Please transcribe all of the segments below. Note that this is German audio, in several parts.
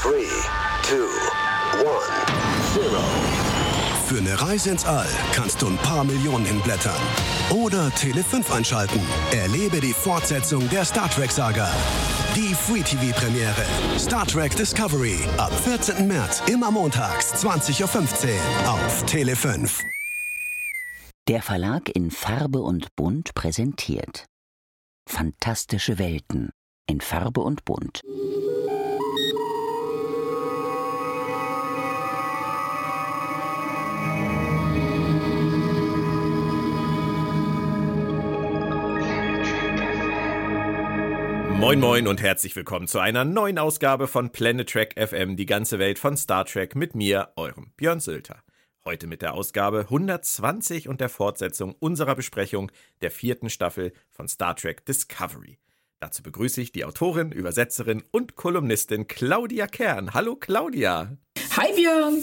3, 2, 1, 0. Für eine Reise ins All kannst du ein paar Millionen hinblättern. Oder Tele 5 einschalten. Erlebe die Fortsetzung der Star Trek-Saga. Die Free TV-Premiere. Star Trek Discovery. Ab 14. März, immer montags, 20.15 Uhr auf Tele 5. Der Verlag in Farbe und Bunt präsentiert Fantastische Welten in Farbe und Bunt. Moin Moin und herzlich willkommen zu einer neuen Ausgabe von Planet Trek FM, die ganze Welt von Star Trek mit mir, eurem Björn Sülter. Heute mit der Ausgabe 120 und der Fortsetzung unserer Besprechung der vierten Staffel von Star Trek Discovery. Dazu begrüße ich die Autorin, Übersetzerin und Kolumnistin Claudia Kern. Hallo Claudia. Hi Björn.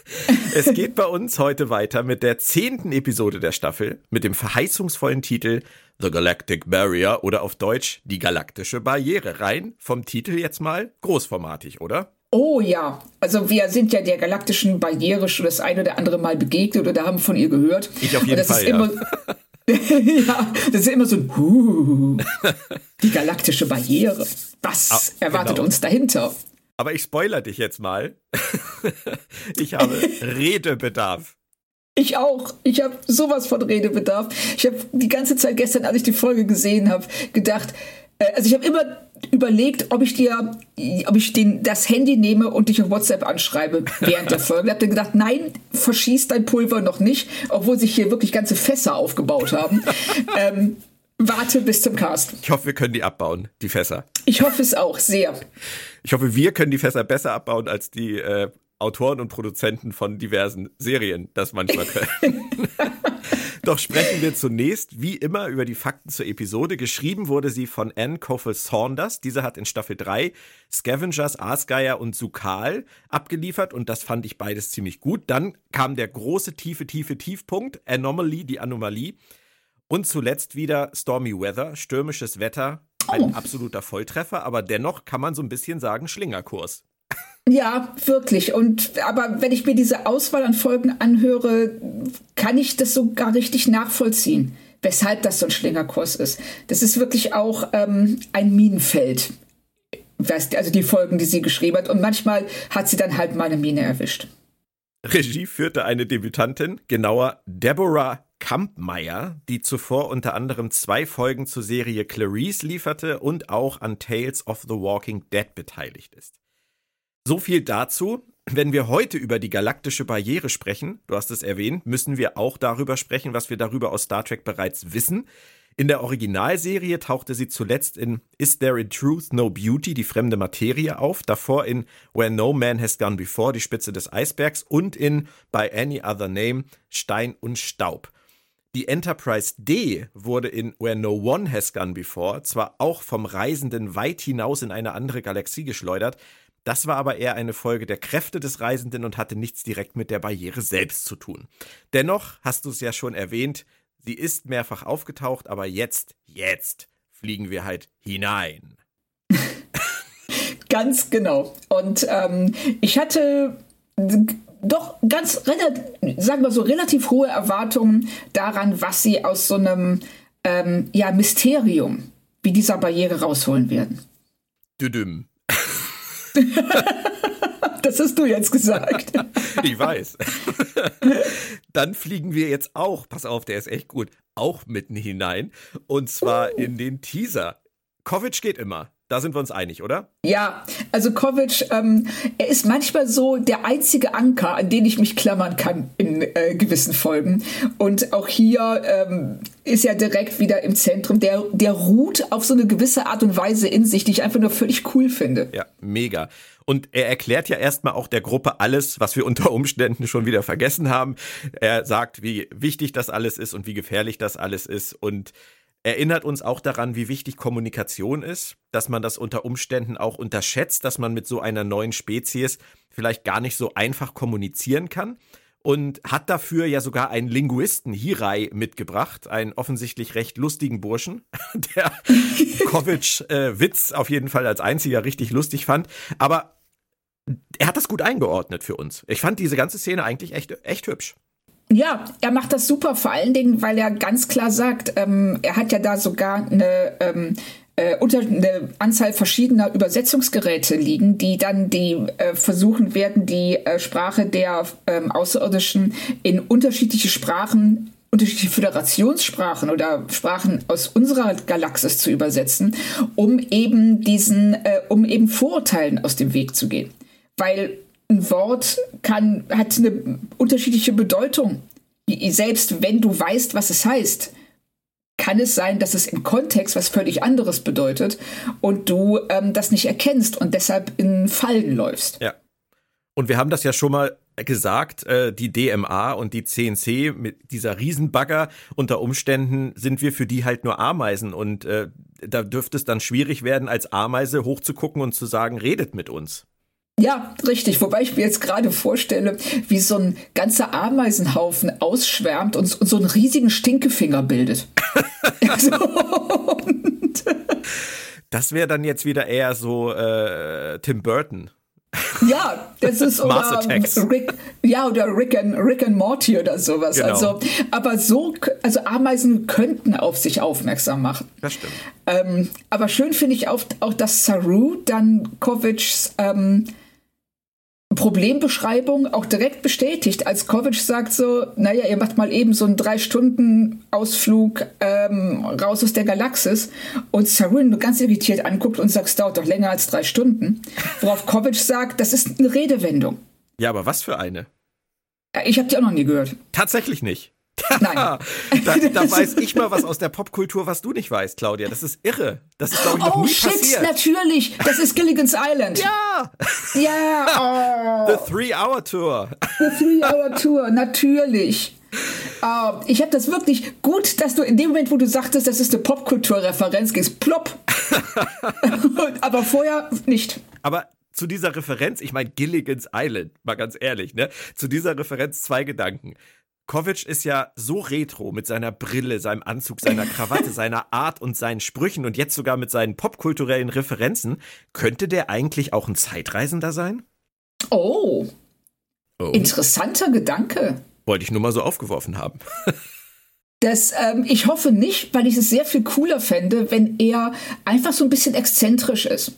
es geht bei uns heute weiter mit der zehnten Episode der Staffel mit dem verheißungsvollen Titel The Galactic Barrier oder auf Deutsch die galaktische Barriere. Rein vom Titel jetzt mal großformatig, oder? Oh ja, also wir sind ja der galaktischen Barriere schon das ein oder andere Mal begegnet oder haben von ihr gehört. Ich auf jeden Fall, ja. Immer, ja, das ist immer so ein uh, die galaktische Barriere. Was ah, erwartet genau. uns dahinter? Aber ich spoiler dich jetzt mal. ich habe Redebedarf. Ich auch. Ich habe sowas von Redebedarf. Ich habe die ganze Zeit gestern, als ich die Folge gesehen habe, gedacht, äh, also ich habe immer überlegt, ob ich dir, ob ich den, das Handy nehme und dich auf WhatsApp anschreibe während der Folge. Ich habe dann gedacht, nein, verschieß dein Pulver noch nicht, obwohl sich hier wirklich ganze Fässer aufgebaut haben. ähm, warte bis zum Cast. Ich hoffe, wir können die abbauen, die Fässer. Ich hoffe es auch sehr. Ich hoffe, wir können die Fässer besser abbauen als die äh, Autoren und Produzenten von diversen Serien das manchmal können. Doch sprechen wir zunächst, wie immer, über die Fakten zur Episode. Geschrieben wurde sie von Anne Coffel Saunders. Diese hat in Staffel 3 Scavengers, Aasgeier und Sukal abgeliefert und das fand ich beides ziemlich gut. Dann kam der große, tiefe, tiefe Tiefpunkt, Anomaly, die Anomalie. Und zuletzt wieder Stormy Weather, stürmisches Wetter, ein absoluter Volltreffer, aber dennoch kann man so ein bisschen sagen Schlingerkurs. Ja, wirklich. Und aber wenn ich mir diese Auswahl an Folgen anhöre, kann ich das sogar richtig nachvollziehen, weshalb das so ein Schlingerkurs ist. Das ist wirklich auch ähm, ein Minenfeld. Also die Folgen, die sie geschrieben hat. Und manchmal hat sie dann halt mal eine Mine erwischt. Regie führte eine Debütantin, genauer Deborah Kampmeier, die zuvor unter anderem zwei Folgen zur Serie Clarice lieferte und auch an Tales of the Walking Dead beteiligt ist. So viel dazu. Wenn wir heute über die galaktische Barriere sprechen, du hast es erwähnt, müssen wir auch darüber sprechen, was wir darüber aus Star Trek bereits wissen. In der Originalserie tauchte sie zuletzt in Is There in Truth No Beauty, die fremde Materie auf, davor in Where No Man Has Gone Before, die Spitze des Eisbergs und in By Any Other Name, Stein und Staub. Die Enterprise D wurde in Where No One Has Gone Before zwar auch vom Reisenden weit hinaus in eine andere Galaxie geschleudert, das war aber eher eine Folge der Kräfte des Reisenden und hatte nichts direkt mit der Barriere selbst zu tun. Dennoch hast du es ja schon erwähnt, sie ist mehrfach aufgetaucht, aber jetzt, jetzt fliegen wir halt hinein. Ganz genau. Und ähm, ich hatte doch ganz, sagen wir so, relativ hohe Erwartungen daran, was sie aus so einem ähm, ja, Mysterium wie dieser Barriere rausholen werden. Düdüm. das hast du jetzt gesagt. ich weiß. Dann fliegen wir jetzt auch, pass auf, der ist echt gut, auch mitten hinein. Und zwar in den Teaser. Kovic geht immer. Da sind wir uns einig, oder? Ja, also Kovic, ähm, er ist manchmal so der einzige Anker, an den ich mich klammern kann in äh, gewissen Folgen. Und auch hier ähm, ist er direkt wieder im Zentrum. Der, der ruht auf so eine gewisse Art und Weise in sich, die ich einfach nur völlig cool finde. Ja, mega. Und er erklärt ja erstmal auch der Gruppe alles, was wir unter Umständen schon wieder vergessen haben. Er sagt, wie wichtig das alles ist und wie gefährlich das alles ist. Und erinnert uns auch daran, wie wichtig Kommunikation ist, dass man das unter Umständen auch unterschätzt, dass man mit so einer neuen Spezies vielleicht gar nicht so einfach kommunizieren kann und hat dafür ja sogar einen Linguisten Hirai mitgebracht, einen offensichtlich recht lustigen Burschen, der Kovic äh, Witz auf jeden Fall als einziger richtig lustig fand, aber er hat das gut eingeordnet für uns. Ich fand diese ganze Szene eigentlich echt, echt hübsch. Ja, er macht das super, vor allen Dingen, weil er ganz klar sagt, ähm, er hat ja da sogar eine, ähm, äh, unter, eine Anzahl verschiedener Übersetzungsgeräte liegen, die dann die äh, versuchen werden, die äh, Sprache der ähm, Außerirdischen in unterschiedliche Sprachen unterschiedliche Föderationssprachen oder Sprachen aus unserer Galaxis zu übersetzen, um eben diesen, äh, um eben Vorurteilen aus dem Weg zu gehen. Weil ein Wort kann, hat eine unterschiedliche Bedeutung. Selbst wenn du weißt, was es heißt, kann es sein, dass es im Kontext was völlig anderes bedeutet und du ähm, das nicht erkennst und deshalb in Fallen läufst. Ja. Und wir haben das ja schon mal gesagt, äh, die DMA und die CNC mit dieser Riesenbagger, unter Umständen sind wir für die halt nur Ameisen und äh, da dürfte es dann schwierig werden, als Ameise hochzugucken und zu sagen, redet mit uns. Ja, richtig. Wobei ich mir jetzt gerade vorstelle, wie so ein ganzer Ameisenhaufen ausschwärmt und, und so einen riesigen Stinkefinger bildet. also, das wäre dann jetzt wieder eher so äh, Tim Burton. Ja, das ist oder Rick, ja oder Rick and, Rick and Morty oder sowas. Genau. Also, aber so, also Ameisen könnten auf sich aufmerksam machen. Das stimmt. Ähm, aber schön finde ich auch, auch, dass Saru dann Kovics ähm, Problembeschreibung auch direkt bestätigt, als Kovic sagt so, naja, ihr macht mal eben so einen Drei-Stunden-Ausflug ähm, raus aus der Galaxis und Sarin nur ganz irritiert anguckt und sagt, es dauert doch länger als drei Stunden. Worauf Kovic sagt, das ist eine Redewendung. Ja, aber was für eine? Ich habe die auch noch nie gehört. Tatsächlich nicht. Nein. da, da, weiß ich mal was aus der Popkultur, was du nicht weißt, Claudia. Das ist irre. Das ist, glaube ich, noch oh, nie shit, passiert. natürlich. Das ist Gilligan's Island. Ja. Ja. Oh. The Three-Hour-Tour. The Three-Hour-Tour, natürlich. Uh, ich habe das wirklich gut, dass du in dem Moment, wo du sagtest, das ist eine Popkulturreferenz, gehst plopp. Aber vorher nicht. Aber zu dieser Referenz, ich meine Gilligan's Island, mal ganz ehrlich, ne? Zu dieser Referenz zwei Gedanken. Kovic ist ja so retro mit seiner Brille, seinem Anzug, seiner Krawatte, seiner Art und seinen Sprüchen und jetzt sogar mit seinen popkulturellen Referenzen. Könnte der eigentlich auch ein Zeitreisender sein? Oh. oh. Interessanter Gedanke. Wollte ich nur mal so aufgeworfen haben. Das, ähm, ich hoffe nicht, weil ich es sehr viel cooler fände, wenn er einfach so ein bisschen exzentrisch ist.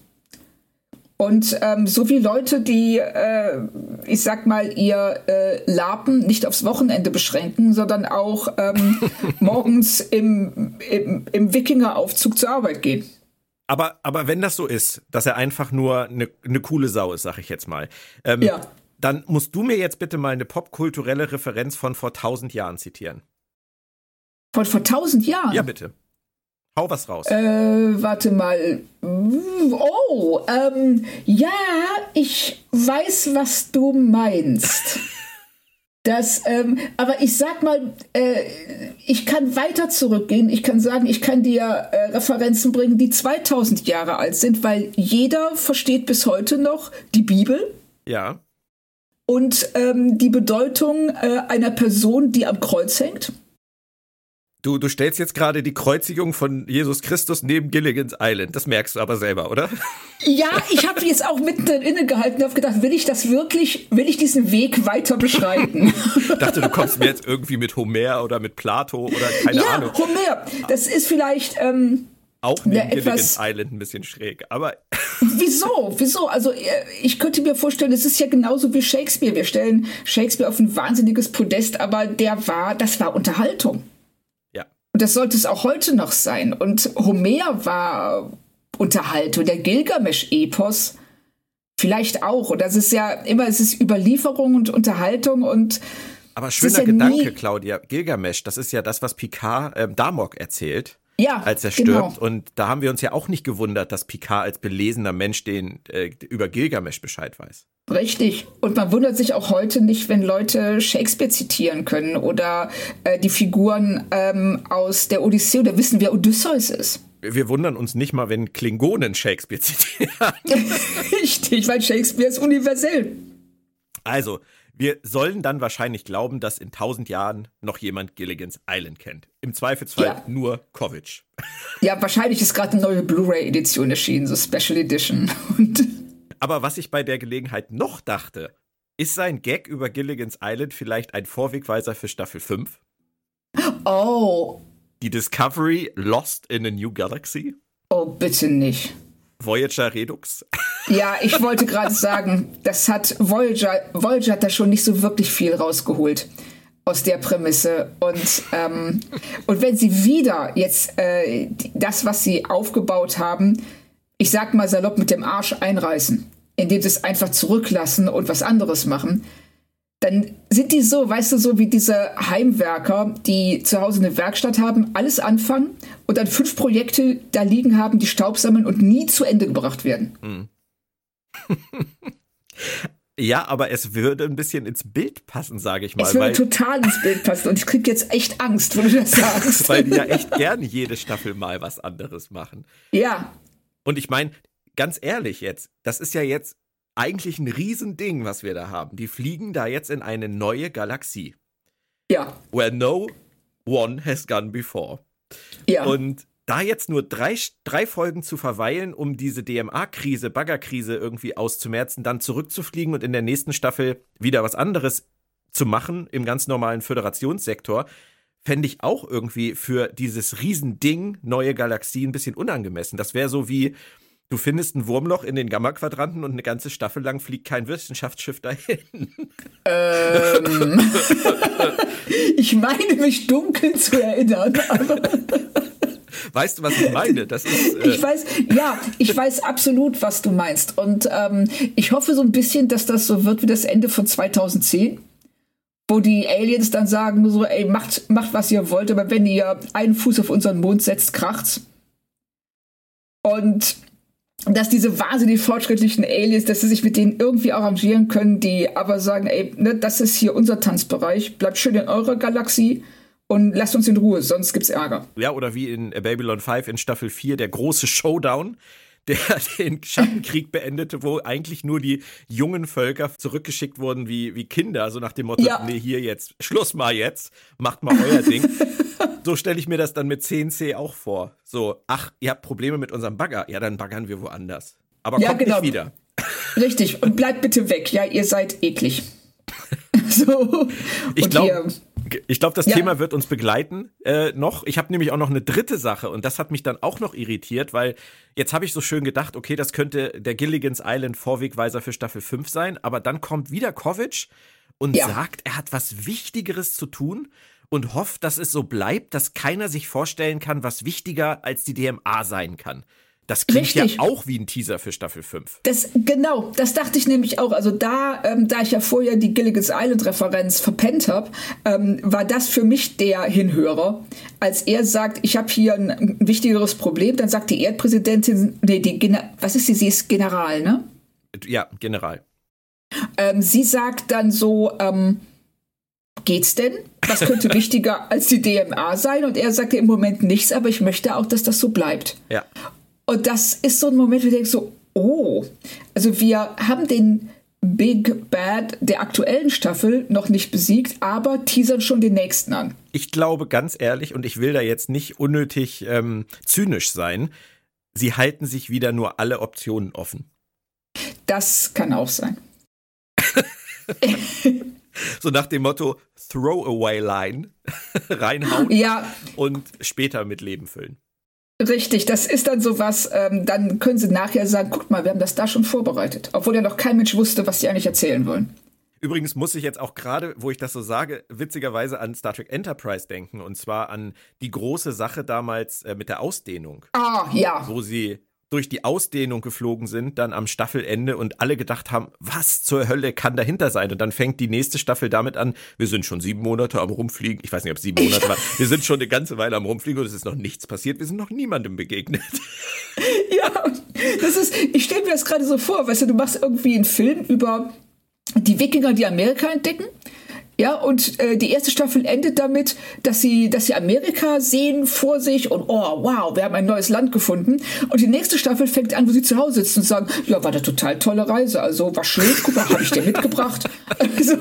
Und ähm, so wie Leute, die, äh, ich sag mal, ihr äh, Lapen nicht aufs Wochenende beschränken, sondern auch ähm, morgens im, im, im Wikingeraufzug zur Arbeit gehen. Aber, aber wenn das so ist, dass er einfach nur eine, eine coole Sau ist, sag ich jetzt mal, ähm, ja. dann musst du mir jetzt bitte mal eine popkulturelle Referenz von vor tausend Jahren zitieren. Von vor tausend Jahren? Ja, bitte. Hau was raus. Äh, warte mal. Oh, ähm, ja, ich weiß, was du meinst. Das, ähm, aber ich sag mal, äh, ich kann weiter zurückgehen. Ich kann sagen, ich kann dir äh, Referenzen bringen, die 2000 Jahre alt sind, weil jeder versteht bis heute noch die Bibel. Ja. Und ähm, die Bedeutung äh, einer Person, die am Kreuz hängt. Du, du stellst jetzt gerade die Kreuzigung von Jesus Christus neben Gilligan's Island. Das merkst du aber selber, oder? Ja, ich habe jetzt auch mitten innegehalten und habe gedacht, will ich das wirklich, will ich diesen Weg weiter beschreiten? ich dachte, du kommst mir jetzt irgendwie mit Homer oder mit Plato oder keine ja, Ahnung. Homer. Das ist vielleicht... Ähm, auch neben Gilligan's Island ein bisschen schräg, aber... Wieso? Wieso? Also äh, ich könnte mir vorstellen, es ist ja genauso wie Shakespeare. Wir stellen Shakespeare auf ein wahnsinniges Podest, aber der war, das war Unterhaltung. Und das sollte es auch heute noch sein. Und Homer war Unterhaltung, der Gilgamesch-Epos vielleicht auch. Und das ist ja immer, es ist Überlieferung und Unterhaltung und aber schöner ja Gedanke, Claudia. Gilgamesch, das ist ja das, was Picard äh, Damok erzählt. Ja, als er genau. stirbt. Und da haben wir uns ja auch nicht gewundert, dass Picard als belesener Mensch den äh, über Gilgamesch Bescheid weiß. Richtig. Und man wundert sich auch heute nicht, wenn Leute Shakespeare zitieren können oder äh, die Figuren ähm, aus der Odyssee oder wissen, wer Odysseus ist. Wir wundern uns nicht mal, wenn Klingonen Shakespeare zitieren. Richtig, weil Shakespeare ist universell. Also, wir sollen dann wahrscheinlich glauben, dass in tausend Jahren noch jemand Gilligan's Island kennt. Im Zweifelsfall ja. nur Kovic. Ja, wahrscheinlich ist gerade eine neue Blu-ray-Edition erschienen, so Special Edition. Und Aber was ich bei der Gelegenheit noch dachte, ist sein Gag über Gilligan's Island vielleicht ein Vorwegweiser für Staffel 5? Oh. Die Discovery Lost in a New Galaxy? Oh, bitte nicht. Voyager Redux? Ja, ich wollte gerade sagen, das hat Voyager, Voyager hat da schon nicht so wirklich viel rausgeholt aus der Prämisse. Und, ähm, und wenn sie wieder jetzt äh, das, was sie aufgebaut haben, ich sag mal salopp mit dem Arsch einreißen, indem sie es einfach zurücklassen und was anderes machen, dann sind die so, weißt du, so wie diese Heimwerker, die zu Hause eine Werkstatt haben, alles anfangen und dann fünf Projekte da liegen haben, die Staub sammeln und nie zu Ende gebracht werden. Hm. ja, aber es würde ein bisschen ins Bild passen, sage ich mal. Es würde total ins Bild passen und ich kriege jetzt echt Angst, wenn du das sagst. weil die ja echt gerne jede Staffel mal was anderes machen. Ja. Und ich meine, ganz ehrlich jetzt, das ist ja jetzt eigentlich ein Riesending, was wir da haben. Die fliegen da jetzt in eine neue Galaxie. Ja. Where no one has gone before. Ja. Und da jetzt nur drei, drei Folgen zu verweilen, um diese DMA-Krise, Baggerkrise irgendwie auszumerzen, dann zurückzufliegen und in der nächsten Staffel wieder was anderes zu machen im ganz normalen Föderationssektor, fände ich auch irgendwie für dieses Riesending neue Galaxie ein bisschen unangemessen. Das wäre so wie, Du findest ein Wurmloch in den Gamma-Quadranten und eine ganze Staffel lang fliegt kein Wissenschaftsschiff dahin. Ähm. ich meine mich dunkel zu erinnern, aber. Weißt du, was ich meine? Das ist, äh ich weiß, ja, ich weiß absolut, was du meinst. Und ähm, ich hoffe so ein bisschen, dass das so wird wie das Ende von 2010 wo die Aliens dann sagen so, ey, macht, macht was ihr wollt, aber wenn ihr einen Fuß auf unseren Mond setzt, kracht's. Und dass diese wahnsinnig fortschrittlichen Aliens, dass sie sich mit denen irgendwie arrangieren können, die aber sagen, ey, ne, das ist hier unser Tanzbereich, bleibt schön in eurer Galaxie und lasst uns in Ruhe, sonst gibt's Ärger. Ja, oder wie in Babylon 5 in Staffel 4, der große Showdown, der den Schattenkrieg beendete, wo eigentlich nur die jungen Völker zurückgeschickt wurden wie, wie Kinder, so nach dem Motto, ja. nee, hier jetzt, Schluss mal jetzt, macht mal euer Ding. so stelle ich mir das dann mit 10C auch vor. So, ach, ihr habt Probleme mit unserem Bagger, ja, dann baggern wir woanders. Aber ja, kommt genau. nicht wieder. Richtig, und bleibt bitte weg, ja, ihr seid eklig. so. Ich glaube, ich glaube, das ja. Thema wird uns begleiten äh, noch. Ich habe nämlich auch noch eine dritte Sache und das hat mich dann auch noch irritiert, weil jetzt habe ich so schön gedacht, okay, das könnte der Gilligan's Island Vorwegweiser für Staffel 5 sein, aber dann kommt wieder Kovic und ja. sagt, er hat was Wichtigeres zu tun und hofft, dass es so bleibt, dass keiner sich vorstellen kann, was wichtiger als die DMA sein kann. Das klingt Richtig. ja auch wie ein Teaser für Staffel 5. Das, genau, das dachte ich nämlich auch. Also da, ähm, da ich ja vorher die Gilligan's Island-Referenz verpennt habe, ähm, war das für mich der Hinhörer. Als er sagt, ich habe hier ein, ein, wichtigeres Problem, dann sagt die Erdpräsidentin, nee, die was ist sie? Sie ist General, ne? Ja, General. Ähm, sie sagt dann so, ähm, geht's denn? Was könnte wichtiger als die DMA sein? Und er sagte im Moment nichts, aber ich möchte auch, dass das so bleibt. Ja. Und das ist so ein Moment, wo ich denke so, oh, also wir haben den Big Bad der aktuellen Staffel noch nicht besiegt, aber teasern schon den nächsten an. Ich glaube ganz ehrlich, und ich will da jetzt nicht unnötig ähm, zynisch sein, sie halten sich wieder nur alle Optionen offen. Das kann auch sein. so nach dem Motto Throwaway Line reinhauen ja. und später mit Leben füllen. Richtig, das ist dann sowas, ähm, dann können sie nachher sagen, guck mal, wir haben das da schon vorbereitet, obwohl ja noch kein Mensch wusste, was sie eigentlich erzählen wollen. Übrigens muss ich jetzt auch gerade, wo ich das so sage, witzigerweise an Star Trek Enterprise denken und zwar an die große Sache damals äh, mit der Ausdehnung. Ah, ja. Wo sie durch die Ausdehnung geflogen sind, dann am Staffelende und alle gedacht haben, was zur Hölle kann dahinter sein? Und dann fängt die nächste Staffel damit an, wir sind schon sieben Monate am Rumfliegen. Ich weiß nicht, ob es sieben Monate war. Wir sind schon eine ganze Weile am Rumfliegen und es ist noch nichts passiert. Wir sind noch niemandem begegnet. Ja, das ist, ich stelle mir das gerade so vor, weißt du, du machst irgendwie einen Film über die Wikinger, die Amerika entdecken ja, und äh, die erste Staffel endet damit, dass sie, dass sie Amerika sehen vor sich und oh, wow, wir haben ein neues Land gefunden. Und die nächste Staffel fängt an, wo sie zu Hause sitzen und sagen, ja, war eine total tolle Reise. Also war schön, guck mal, habe ich dir mitgebracht. so,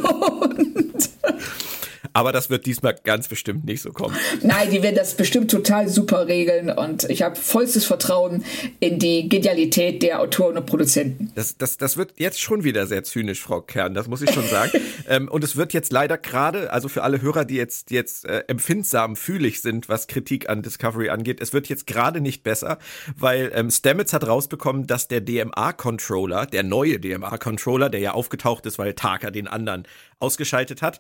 Aber das wird diesmal ganz bestimmt nicht so kommen. Nein, die werden das bestimmt total super regeln und ich habe vollstes Vertrauen in die Genialität der Autoren und Produzenten. Das, das, das wird jetzt schon wieder sehr zynisch, Frau Kern, das muss ich schon sagen. ähm, und es wird jetzt leider gerade, also für alle Hörer, die jetzt, die jetzt äh, empfindsam, fühlig sind, was Kritik an Discovery angeht, es wird jetzt gerade nicht besser, weil ähm, Stamets hat rausbekommen, dass der DMA-Controller, der neue DMA-Controller, der ja aufgetaucht ist, weil Taka den anderen ausgeschaltet hat,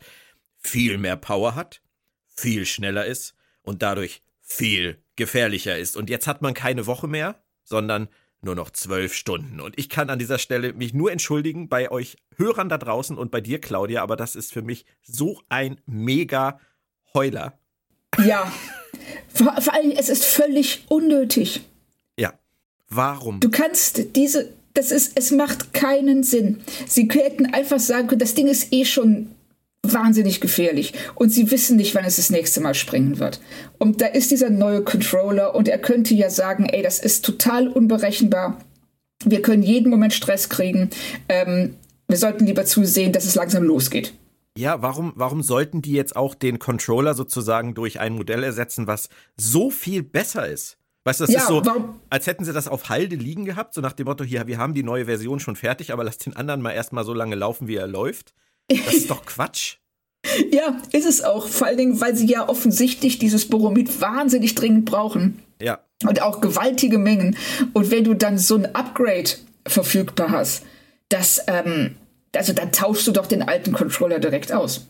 viel mehr Power hat, viel schneller ist und dadurch viel gefährlicher ist. Und jetzt hat man keine Woche mehr, sondern nur noch zwölf Stunden. Und ich kann an dieser Stelle mich nur entschuldigen bei euch Hörern da draußen und bei dir, Claudia, aber das ist für mich so ein mega Heuler. Ja, vor, vor allem, es ist völlig unnötig. Ja, warum? Du kannst diese, das ist, es macht keinen Sinn. Sie hätten einfach sagen können, das Ding ist eh schon wahnsinnig gefährlich und sie wissen nicht, wann es das nächste Mal springen wird. Und da ist dieser neue Controller und er könnte ja sagen, ey, das ist total unberechenbar. Wir können jeden Moment Stress kriegen. Ähm, wir sollten lieber zusehen, dass es langsam losgeht. Ja, warum, warum sollten die jetzt auch den Controller sozusagen durch ein Modell ersetzen, was so viel besser ist? Weißt du, das ja, ist so, als hätten sie das auf Halde liegen gehabt, so nach dem Motto, hier, wir haben die neue Version schon fertig, aber lass den anderen mal erstmal so lange laufen, wie er läuft. Das ist doch Quatsch. ja, ist es auch. Vor allen Dingen, weil sie ja offensichtlich dieses Boromid wahnsinnig dringend brauchen. Ja. Und auch gewaltige Mengen. Und wenn du dann so ein Upgrade verfügbar hast, das, ähm, also dann tauschst du doch den alten Controller direkt aus.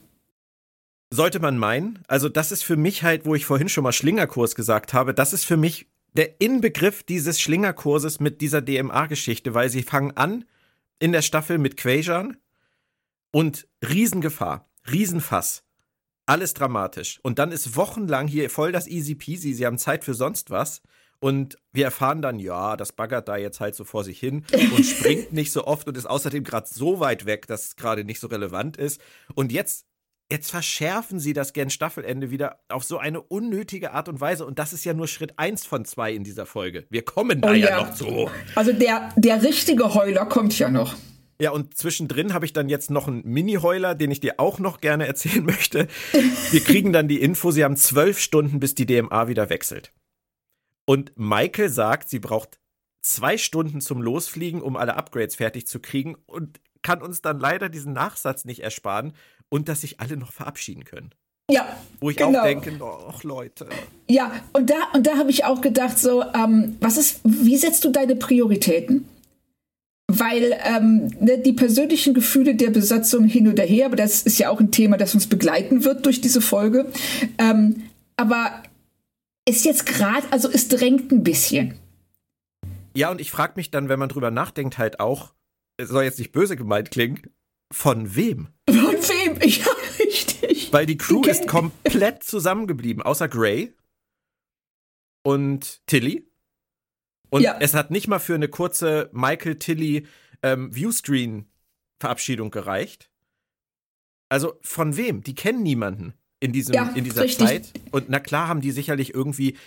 Sollte man meinen. Also, das ist für mich halt, wo ich vorhin schon mal Schlingerkurs gesagt habe, das ist für mich der Inbegriff dieses Schlingerkurses mit dieser DMA-Geschichte, weil sie fangen an in der Staffel mit Quajan und Riesengefahr, Riesenfass. Alles dramatisch. Und dann ist wochenlang hier voll das Easy Peasy. Sie haben Zeit für sonst was. Und wir erfahren dann, ja, das baggert da jetzt halt so vor sich hin und springt nicht so oft und ist außerdem gerade so weit weg, dass es gerade nicht so relevant ist. Und jetzt, jetzt verschärfen sie das gern Staffelende wieder auf so eine unnötige Art und Weise. Und das ist ja nur Schritt eins von zwei in dieser Folge. Wir kommen da oh, ja. ja noch zu. Also der, der richtige Heuler kommt ja noch. Ja, und zwischendrin habe ich dann jetzt noch einen Mini-Heuler, den ich dir auch noch gerne erzählen möchte. Wir kriegen dann die Info, sie haben zwölf Stunden, bis die DMA wieder wechselt. Und Michael sagt, sie braucht zwei Stunden zum Losfliegen, um alle Upgrades fertig zu kriegen und kann uns dann leider diesen Nachsatz nicht ersparen und dass sich alle noch verabschieden können. Ja. Wo ich genau. auch denke, ach Leute. Ja, und da, und da habe ich auch gedacht, so, ähm, was ist, wie setzt du deine Prioritäten? Weil ähm, ne, die persönlichen Gefühle der Besatzung hin oder her, aber das ist ja auch ein Thema, das uns begleiten wird durch diese Folge. Ähm, aber ist jetzt gerade, also es drängt ein bisschen. Ja, und ich frage mich dann, wenn man drüber nachdenkt, halt auch, es soll jetzt nicht böse gemeint klingen, von wem? Von wem? Ja, richtig. Weil die Crew ist komplett zusammengeblieben, außer Gray und Tilly. Und ja. es hat nicht mal für eine kurze Michael Tilly ähm, Viewscreen-Verabschiedung gereicht. Also von wem? Die kennen niemanden in, diesem, ja, in dieser richtig. Zeit. Und na klar haben die sicherlich irgendwie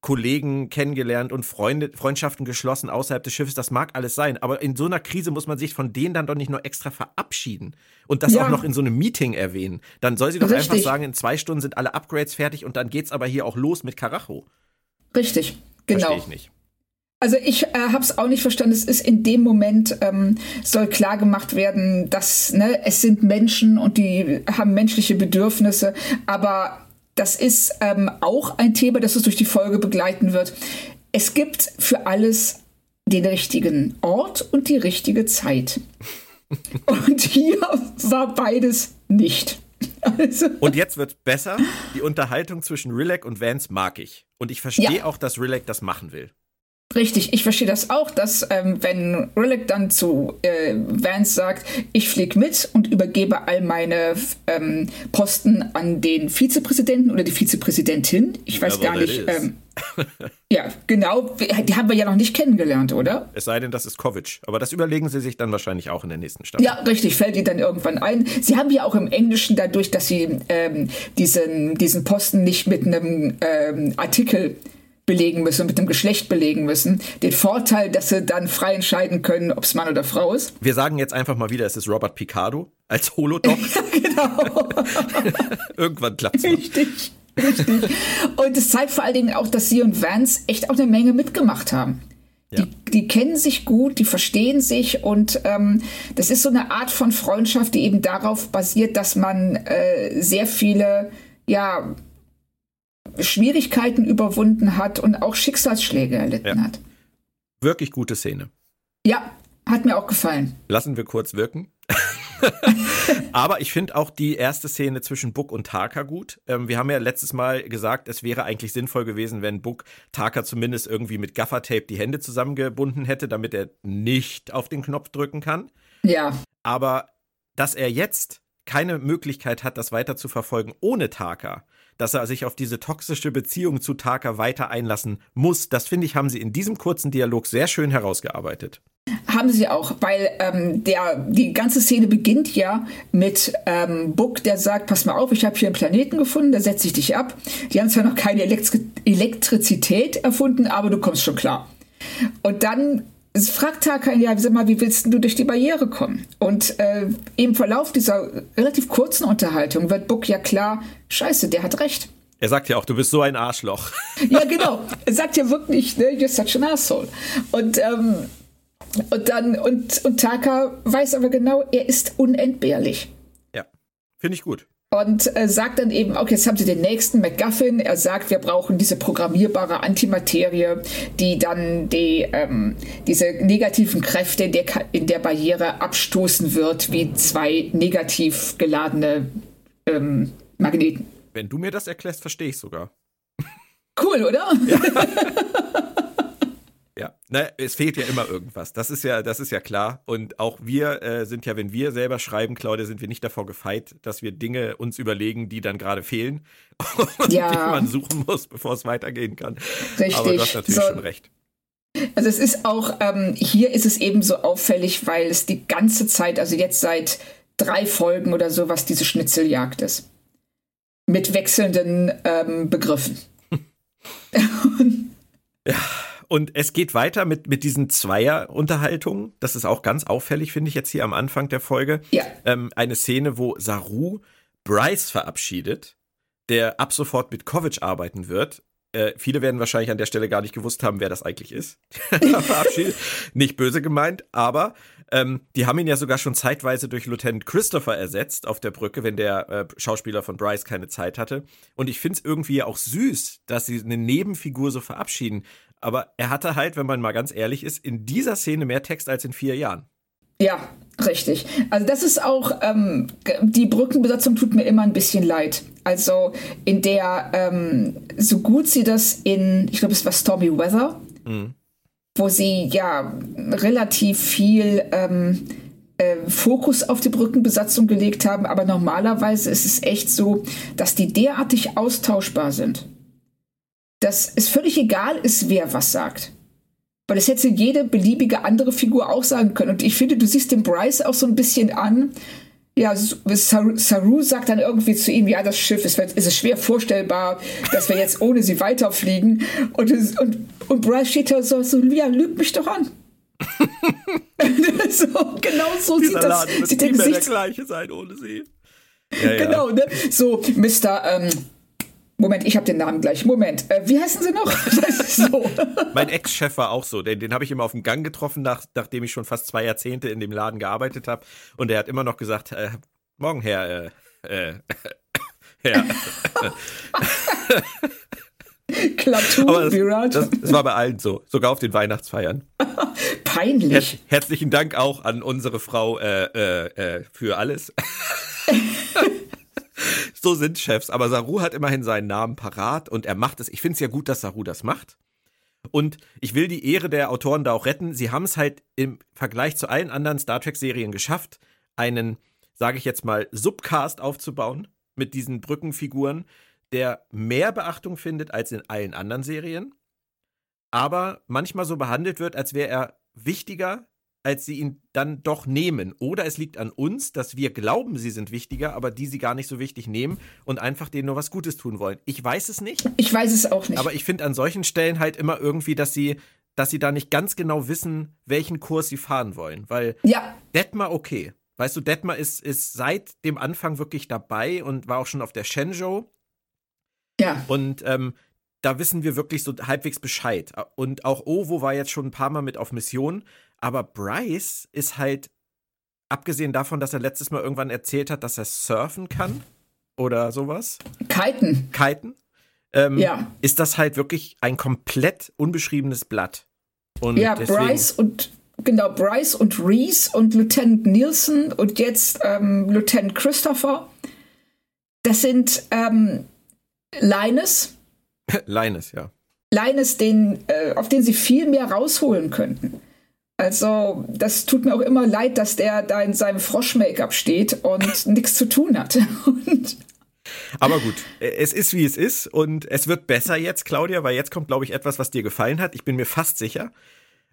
Kollegen kennengelernt und Freunde, Freundschaften geschlossen außerhalb des Schiffes. Das mag alles sein. Aber in so einer Krise muss man sich von denen dann doch nicht nur extra verabschieden und das ja. auch noch in so einem Meeting erwähnen. Dann soll sie doch Richtig. einfach sagen, in zwei Stunden sind alle Upgrades fertig und dann geht's aber hier auch los mit Karacho. Richtig, genau. Verstehe ich nicht. Also ich äh, habe es auch nicht verstanden. Es ist in dem Moment ähm, soll klar gemacht werden, dass ne, es sind Menschen und die haben menschliche Bedürfnisse, aber das ist ähm, auch ein Thema, das uns durch die Folge begleiten wird. Es gibt für alles den richtigen Ort und die richtige Zeit. und hier war beides nicht. Also. Und jetzt wird besser. Die Unterhaltung zwischen Rilek und Vance mag ich. Und ich verstehe ja. auch, dass Rilek das machen will. Richtig, ich verstehe das auch, dass ähm, wenn Rillick dann zu äh, Vance sagt, ich fliege mit und übergebe all meine ähm, Posten an den Vizepräsidenten oder die Vizepräsidentin, ich weiß ja, gar nicht. Ähm, ja, genau, die haben wir ja noch nicht kennengelernt, oder? Es sei denn, das ist Kovic, aber das überlegen sie sich dann wahrscheinlich auch in der nächsten Staffel. Ja, richtig, fällt ihnen dann irgendwann ein. Sie haben ja auch im Englischen dadurch, dass sie ähm, diesen, diesen Posten nicht mit einem ähm, Artikel belegen müssen, mit dem Geschlecht belegen müssen. Den Vorteil, dass sie dann frei entscheiden können, ob es Mann oder Frau ist. Wir sagen jetzt einfach mal wieder, es ist Robert Picardo als Holodoc. genau. Irgendwann klappt es. Richtig. Richtig. Und es zeigt vor allen Dingen auch, dass sie und Vance echt auch eine Menge mitgemacht haben. Ja. Die, die, kennen sich gut, die verstehen sich und ähm, das ist so eine Art von Freundschaft, die eben darauf basiert, dass man äh, sehr viele ja, Schwierigkeiten überwunden hat und auch Schicksalsschläge erlitten ja. hat. Wirklich gute Szene. Ja, hat mir auch gefallen. Lassen wir kurz wirken. Aber ich finde auch die erste Szene zwischen Book und Taka gut. Ähm, wir haben ja letztes Mal gesagt, es wäre eigentlich sinnvoll gewesen, wenn Book Taka zumindest irgendwie mit Gaffertape die Hände zusammengebunden hätte, damit er nicht auf den Knopf drücken kann. Ja. Aber dass er jetzt keine Möglichkeit hat, das weiter zu verfolgen ohne Taka, dass er sich auf diese toxische Beziehung zu Taka weiter einlassen muss, das finde ich, haben sie in diesem kurzen Dialog sehr schön herausgearbeitet. Haben sie auch, weil ähm, der, die ganze Szene beginnt ja mit ähm, Book, der sagt, pass mal auf, ich habe hier einen Planeten gefunden, da setze ich dich ab. Die haben zwar noch keine Elektri Elektrizität erfunden, aber du kommst schon klar. Und dann fragt Tarkan ja, sag mal, wie willst du durch die Barriere kommen? Und äh, im Verlauf dieser relativ kurzen Unterhaltung wird Book ja klar, scheiße, der hat recht. Er sagt ja auch, du bist so ein Arschloch. Ja, genau. Er sagt ja wirklich, ne, you're such an asshole. Und, ähm, und dann, und, und Taka weiß aber genau, er ist unentbehrlich. Ja, finde ich gut und äh, sagt dann eben, okay, jetzt haben sie den nächsten MacGuffin. Er sagt, wir brauchen diese programmierbare Antimaterie, die dann die, ähm, diese negativen Kräfte in der, in der Barriere abstoßen wird, wie zwei negativ geladene ähm, Magneten. Wenn du mir das erklärst, verstehe ich sogar. Cool, oder? Ja. Ja, ne, es fehlt ja immer irgendwas. Das ist ja, das ist ja klar. Und auch wir äh, sind ja, wenn wir selber schreiben, Claudia, sind wir nicht davor gefeit, dass wir Dinge uns überlegen, die dann gerade fehlen und ja. die man suchen muss, bevor es weitergehen kann. Richtig. Aber du hast natürlich so. schon recht. Also es ist auch, ähm, hier ist es eben so auffällig, weil es die ganze Zeit, also jetzt seit drei Folgen oder so, was diese Schnitzeljagd ist. Mit wechselnden ähm, Begriffen. ja. Und es geht weiter mit, mit diesen Zweier-Unterhaltungen. Das ist auch ganz auffällig, finde ich jetzt hier am Anfang der Folge. Ja. Ähm, eine Szene, wo Saru Bryce verabschiedet, der ab sofort mit Kovic arbeiten wird. Äh, viele werden wahrscheinlich an der Stelle gar nicht gewusst haben, wer das eigentlich ist. verabschiedet. Nicht böse gemeint, aber ähm, die haben ihn ja sogar schon zeitweise durch Lieutenant Christopher ersetzt auf der Brücke, wenn der äh, Schauspieler von Bryce keine Zeit hatte. Und ich finde es irgendwie auch süß, dass sie eine Nebenfigur so verabschieden. Aber er hatte halt, wenn man mal ganz ehrlich ist, in dieser Szene mehr Text als in vier Jahren. Ja, richtig. Also das ist auch, ähm, die Brückenbesatzung tut mir immer ein bisschen leid. Also in der, ähm, so gut sie das in, ich glaube es war Stormy Weather, mhm. wo sie ja relativ viel ähm, äh, Fokus auf die Brückenbesatzung gelegt haben, aber normalerweise ist es echt so, dass die derartig austauschbar sind dass es völlig egal ist, wer was sagt. Weil es hätte jede beliebige andere Figur auch sagen können. Und ich finde, du siehst den Bryce auch so ein bisschen an. Ja, Saru sagt dann irgendwie zu ihm, ja, das Schiff ist, ist es schwer vorstellbar, dass wir jetzt ohne sie weiterfliegen. Und, und, und Bryce steht da so, so ja, lügt mich doch an. so, genau so Dieser sieht das. Laden sieht der, Gesicht der gleiche sein ohne sie. Ja, genau, ne? So, Mr. Ähm, Moment, ich habe den Namen gleich. Moment, äh, wie heißen Sie noch? so. mein Ex-Chef war auch so. Den, den habe ich immer auf dem Gang getroffen, nach, nachdem ich schon fast zwei Jahrzehnte in dem Laden gearbeitet habe. Und er hat immer noch gesagt, äh, morgen Herr, äh, äh, Herr. Klatur, Virat. Das, das, war bei allen so, sogar auf den Weihnachtsfeiern. Peinlich. Her herzlichen Dank auch an unsere Frau äh, äh für alles. so sind Chefs. Aber Saru hat immerhin seinen Namen parat und er macht es. Ich finde es ja gut, dass Saru das macht. Und ich will die Ehre der Autoren da auch retten. Sie haben es halt im Vergleich zu allen anderen Star Trek-Serien geschafft, einen, sage ich jetzt mal, Subcast aufzubauen mit diesen Brückenfiguren, der mehr Beachtung findet als in allen anderen Serien, aber manchmal so behandelt wird, als wäre er wichtiger als sie ihn dann doch nehmen. Oder es liegt an uns, dass wir glauben, sie sind wichtiger, aber die sie gar nicht so wichtig nehmen und einfach denen nur was Gutes tun wollen. Ich weiß es nicht. Ich weiß es auch nicht. Aber ich finde an solchen Stellen halt immer irgendwie, dass sie, dass sie da nicht ganz genau wissen, welchen Kurs sie fahren wollen. Weil ja. Detmar okay. Weißt du, Detmar ist, ist seit dem Anfang wirklich dabei und war auch schon auf der Shenzhou. Ja. Und ähm, da wissen wir wirklich so halbwegs Bescheid. Und auch Ovo war jetzt schon ein paar Mal mit auf Mission. Aber Bryce ist halt, abgesehen davon, dass er letztes Mal irgendwann erzählt hat, dass er surfen kann oder sowas. Kiten. Kiten. Ähm, ja. Ist das halt wirklich ein komplett unbeschriebenes Blatt. Und ja, Bryce und genau, Bryce und Reese und Lieutenant Nielsen und jetzt ähm, Lieutenant Christopher. Das sind ähm, Linus. Linus, ja. Linus, den, äh, auf den sie viel mehr rausholen könnten. Also, das tut mir auch immer leid, dass der da in seinem Frosch-Make-up steht und nichts zu tun hat. Aber gut, es ist wie es ist und es wird besser jetzt, Claudia, weil jetzt kommt, glaube ich, etwas, was dir gefallen hat. Ich bin mir fast sicher.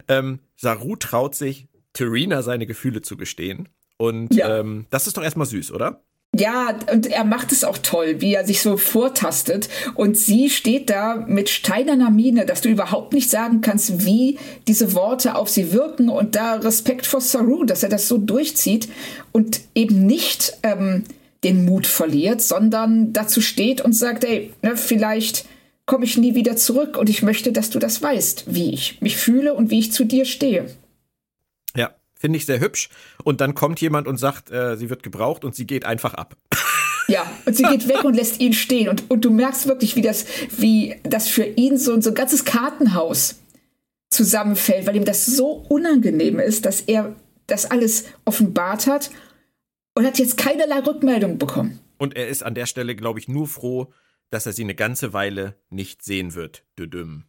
Ähm, Saru traut sich, Terina seine Gefühle zu gestehen. Und ja. ähm, das ist doch erstmal süß, oder? Ja, und er macht es auch toll, wie er sich so vortastet. Und sie steht da mit steinerner Miene, dass du überhaupt nicht sagen kannst, wie diese Worte auf sie wirken. Und da Respekt vor Saru, dass er das so durchzieht und eben nicht ähm, den Mut verliert, sondern dazu steht und sagt, ey, ne, vielleicht komme ich nie wieder zurück und ich möchte, dass du das weißt, wie ich mich fühle und wie ich zu dir stehe. Finde ich sehr hübsch. Und dann kommt jemand und sagt, äh, sie wird gebraucht und sie geht einfach ab. Ja, und sie geht weg und lässt ihn stehen. Und, und du merkst wirklich, wie das, wie das für ihn so, so ein ganzes Kartenhaus zusammenfällt, weil ihm das so unangenehm ist, dass er das alles offenbart hat und hat jetzt keinerlei Rückmeldung bekommen. Und er ist an der Stelle, glaube ich, nur froh, dass er sie eine ganze Weile nicht sehen wird. Düdüm.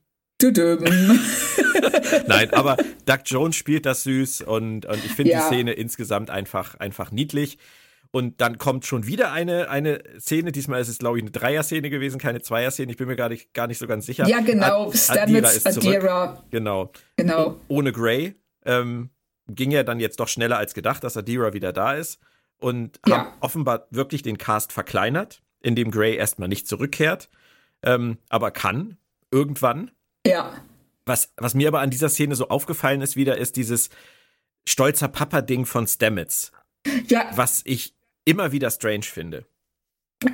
Nein, aber Doug Jones spielt das süß und, und ich finde ja. die Szene insgesamt einfach, einfach niedlich. Und dann kommt schon wieder eine, eine Szene. Diesmal ist es, glaube ich, eine Dreier-Szene gewesen, keine Zweier-Szene. Ich bin mir gar nicht, gar nicht so ganz sicher. Ja, genau. Ad Adira ist Adira. Zurück. Genau. genau. ohne Gray. Ähm, ging ja dann jetzt doch schneller als gedacht, dass Adira wieder da ist. Und ja. haben offenbar wirklich den Cast verkleinert, indem Gray erstmal nicht zurückkehrt. Ähm, aber kann irgendwann. Ja. Was, was mir aber an dieser Szene so aufgefallen ist wieder, ist dieses stolzer Papa-Ding von Stamets. Ja. Was ich immer wieder strange finde.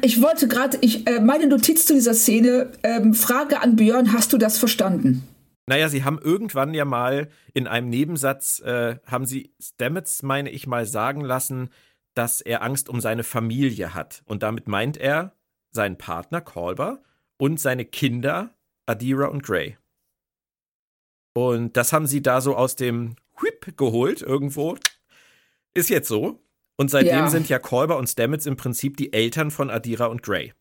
Ich wollte gerade, ich, äh, meine Notiz zu dieser Szene, ähm, Frage an Björn, hast du das verstanden? Naja, sie haben irgendwann ja mal in einem Nebensatz, äh, haben sie Stamets, meine ich mal, sagen lassen, dass er Angst um seine Familie hat. Und damit meint er seinen Partner Colber und seine Kinder Adira und Gray. Und das haben sie da so aus dem Whip geholt irgendwo. Ist jetzt so. Und seitdem ja. sind ja Kolber und Stamets im Prinzip die Eltern von Adira und Gray.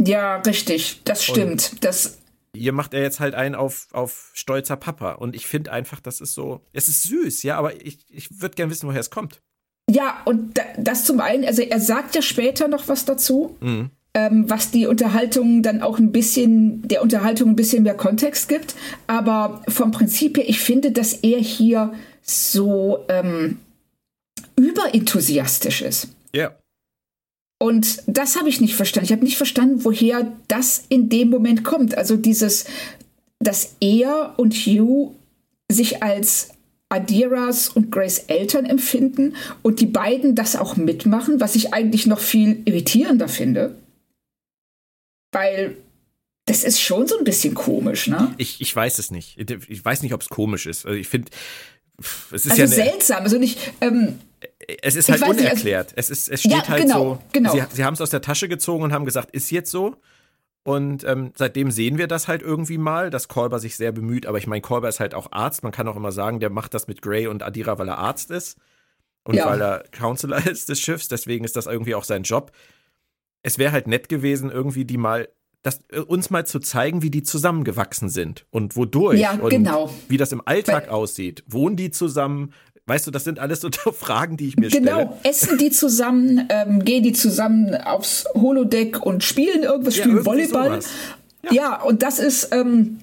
Ja, richtig. Das stimmt. Und das hier macht er jetzt halt einen auf, auf stolzer Papa. Und ich finde einfach, das ist so, es ist süß, ja, aber ich, ich würde gerne wissen, woher es kommt. Ja, und das zum einen, also er sagt ja später noch was dazu. Mhm ähm, was die Unterhaltung dann auch ein bisschen, der Unterhaltung ein bisschen mehr Kontext gibt. Aber vom Prinzip her, ich finde, dass er hier so ähm, überenthusiastisch ist. Ja. Yeah. Und das habe ich nicht verstanden. Ich habe nicht verstanden, woher das in dem Moment kommt. Also dieses, dass er und Hugh sich als Adiras und Grace Eltern empfinden und die beiden das auch mitmachen, was ich eigentlich noch viel irritierender finde. Weil das ist schon so ein bisschen komisch, ne? Ich, ich weiß es nicht. Ich weiß nicht, ob es komisch ist. Also ich finde, es ist also ja seltsam. Also nicht. Ähm, es ist halt unerklärt. Nicht, also, es, ist, es steht ja, halt genau, so. Genau. Sie, sie haben es aus der Tasche gezogen und haben gesagt, ist jetzt so. Und ähm, seitdem sehen wir das halt irgendwie mal, dass Kolber sich sehr bemüht. Aber ich meine, Kolber ist halt auch Arzt. Man kann auch immer sagen, der macht das mit Gray und Adira, weil er Arzt ist. Und ja. weil er Counselor ist des Schiffs. Deswegen ist das irgendwie auch sein Job es wäre halt nett gewesen, irgendwie die mal das, äh, uns mal zu zeigen, wie die zusammengewachsen sind und wodurch ja, und genau. wie das im Alltag Weil, aussieht. Wohnen die zusammen? Weißt du, das sind alles so Fragen, die ich mir genau. stelle. Genau, essen die zusammen, ähm, gehen die zusammen aufs Holodeck und spielen irgendwas, ja, spielen Volleyball. Ja. ja. und das ist, ähm,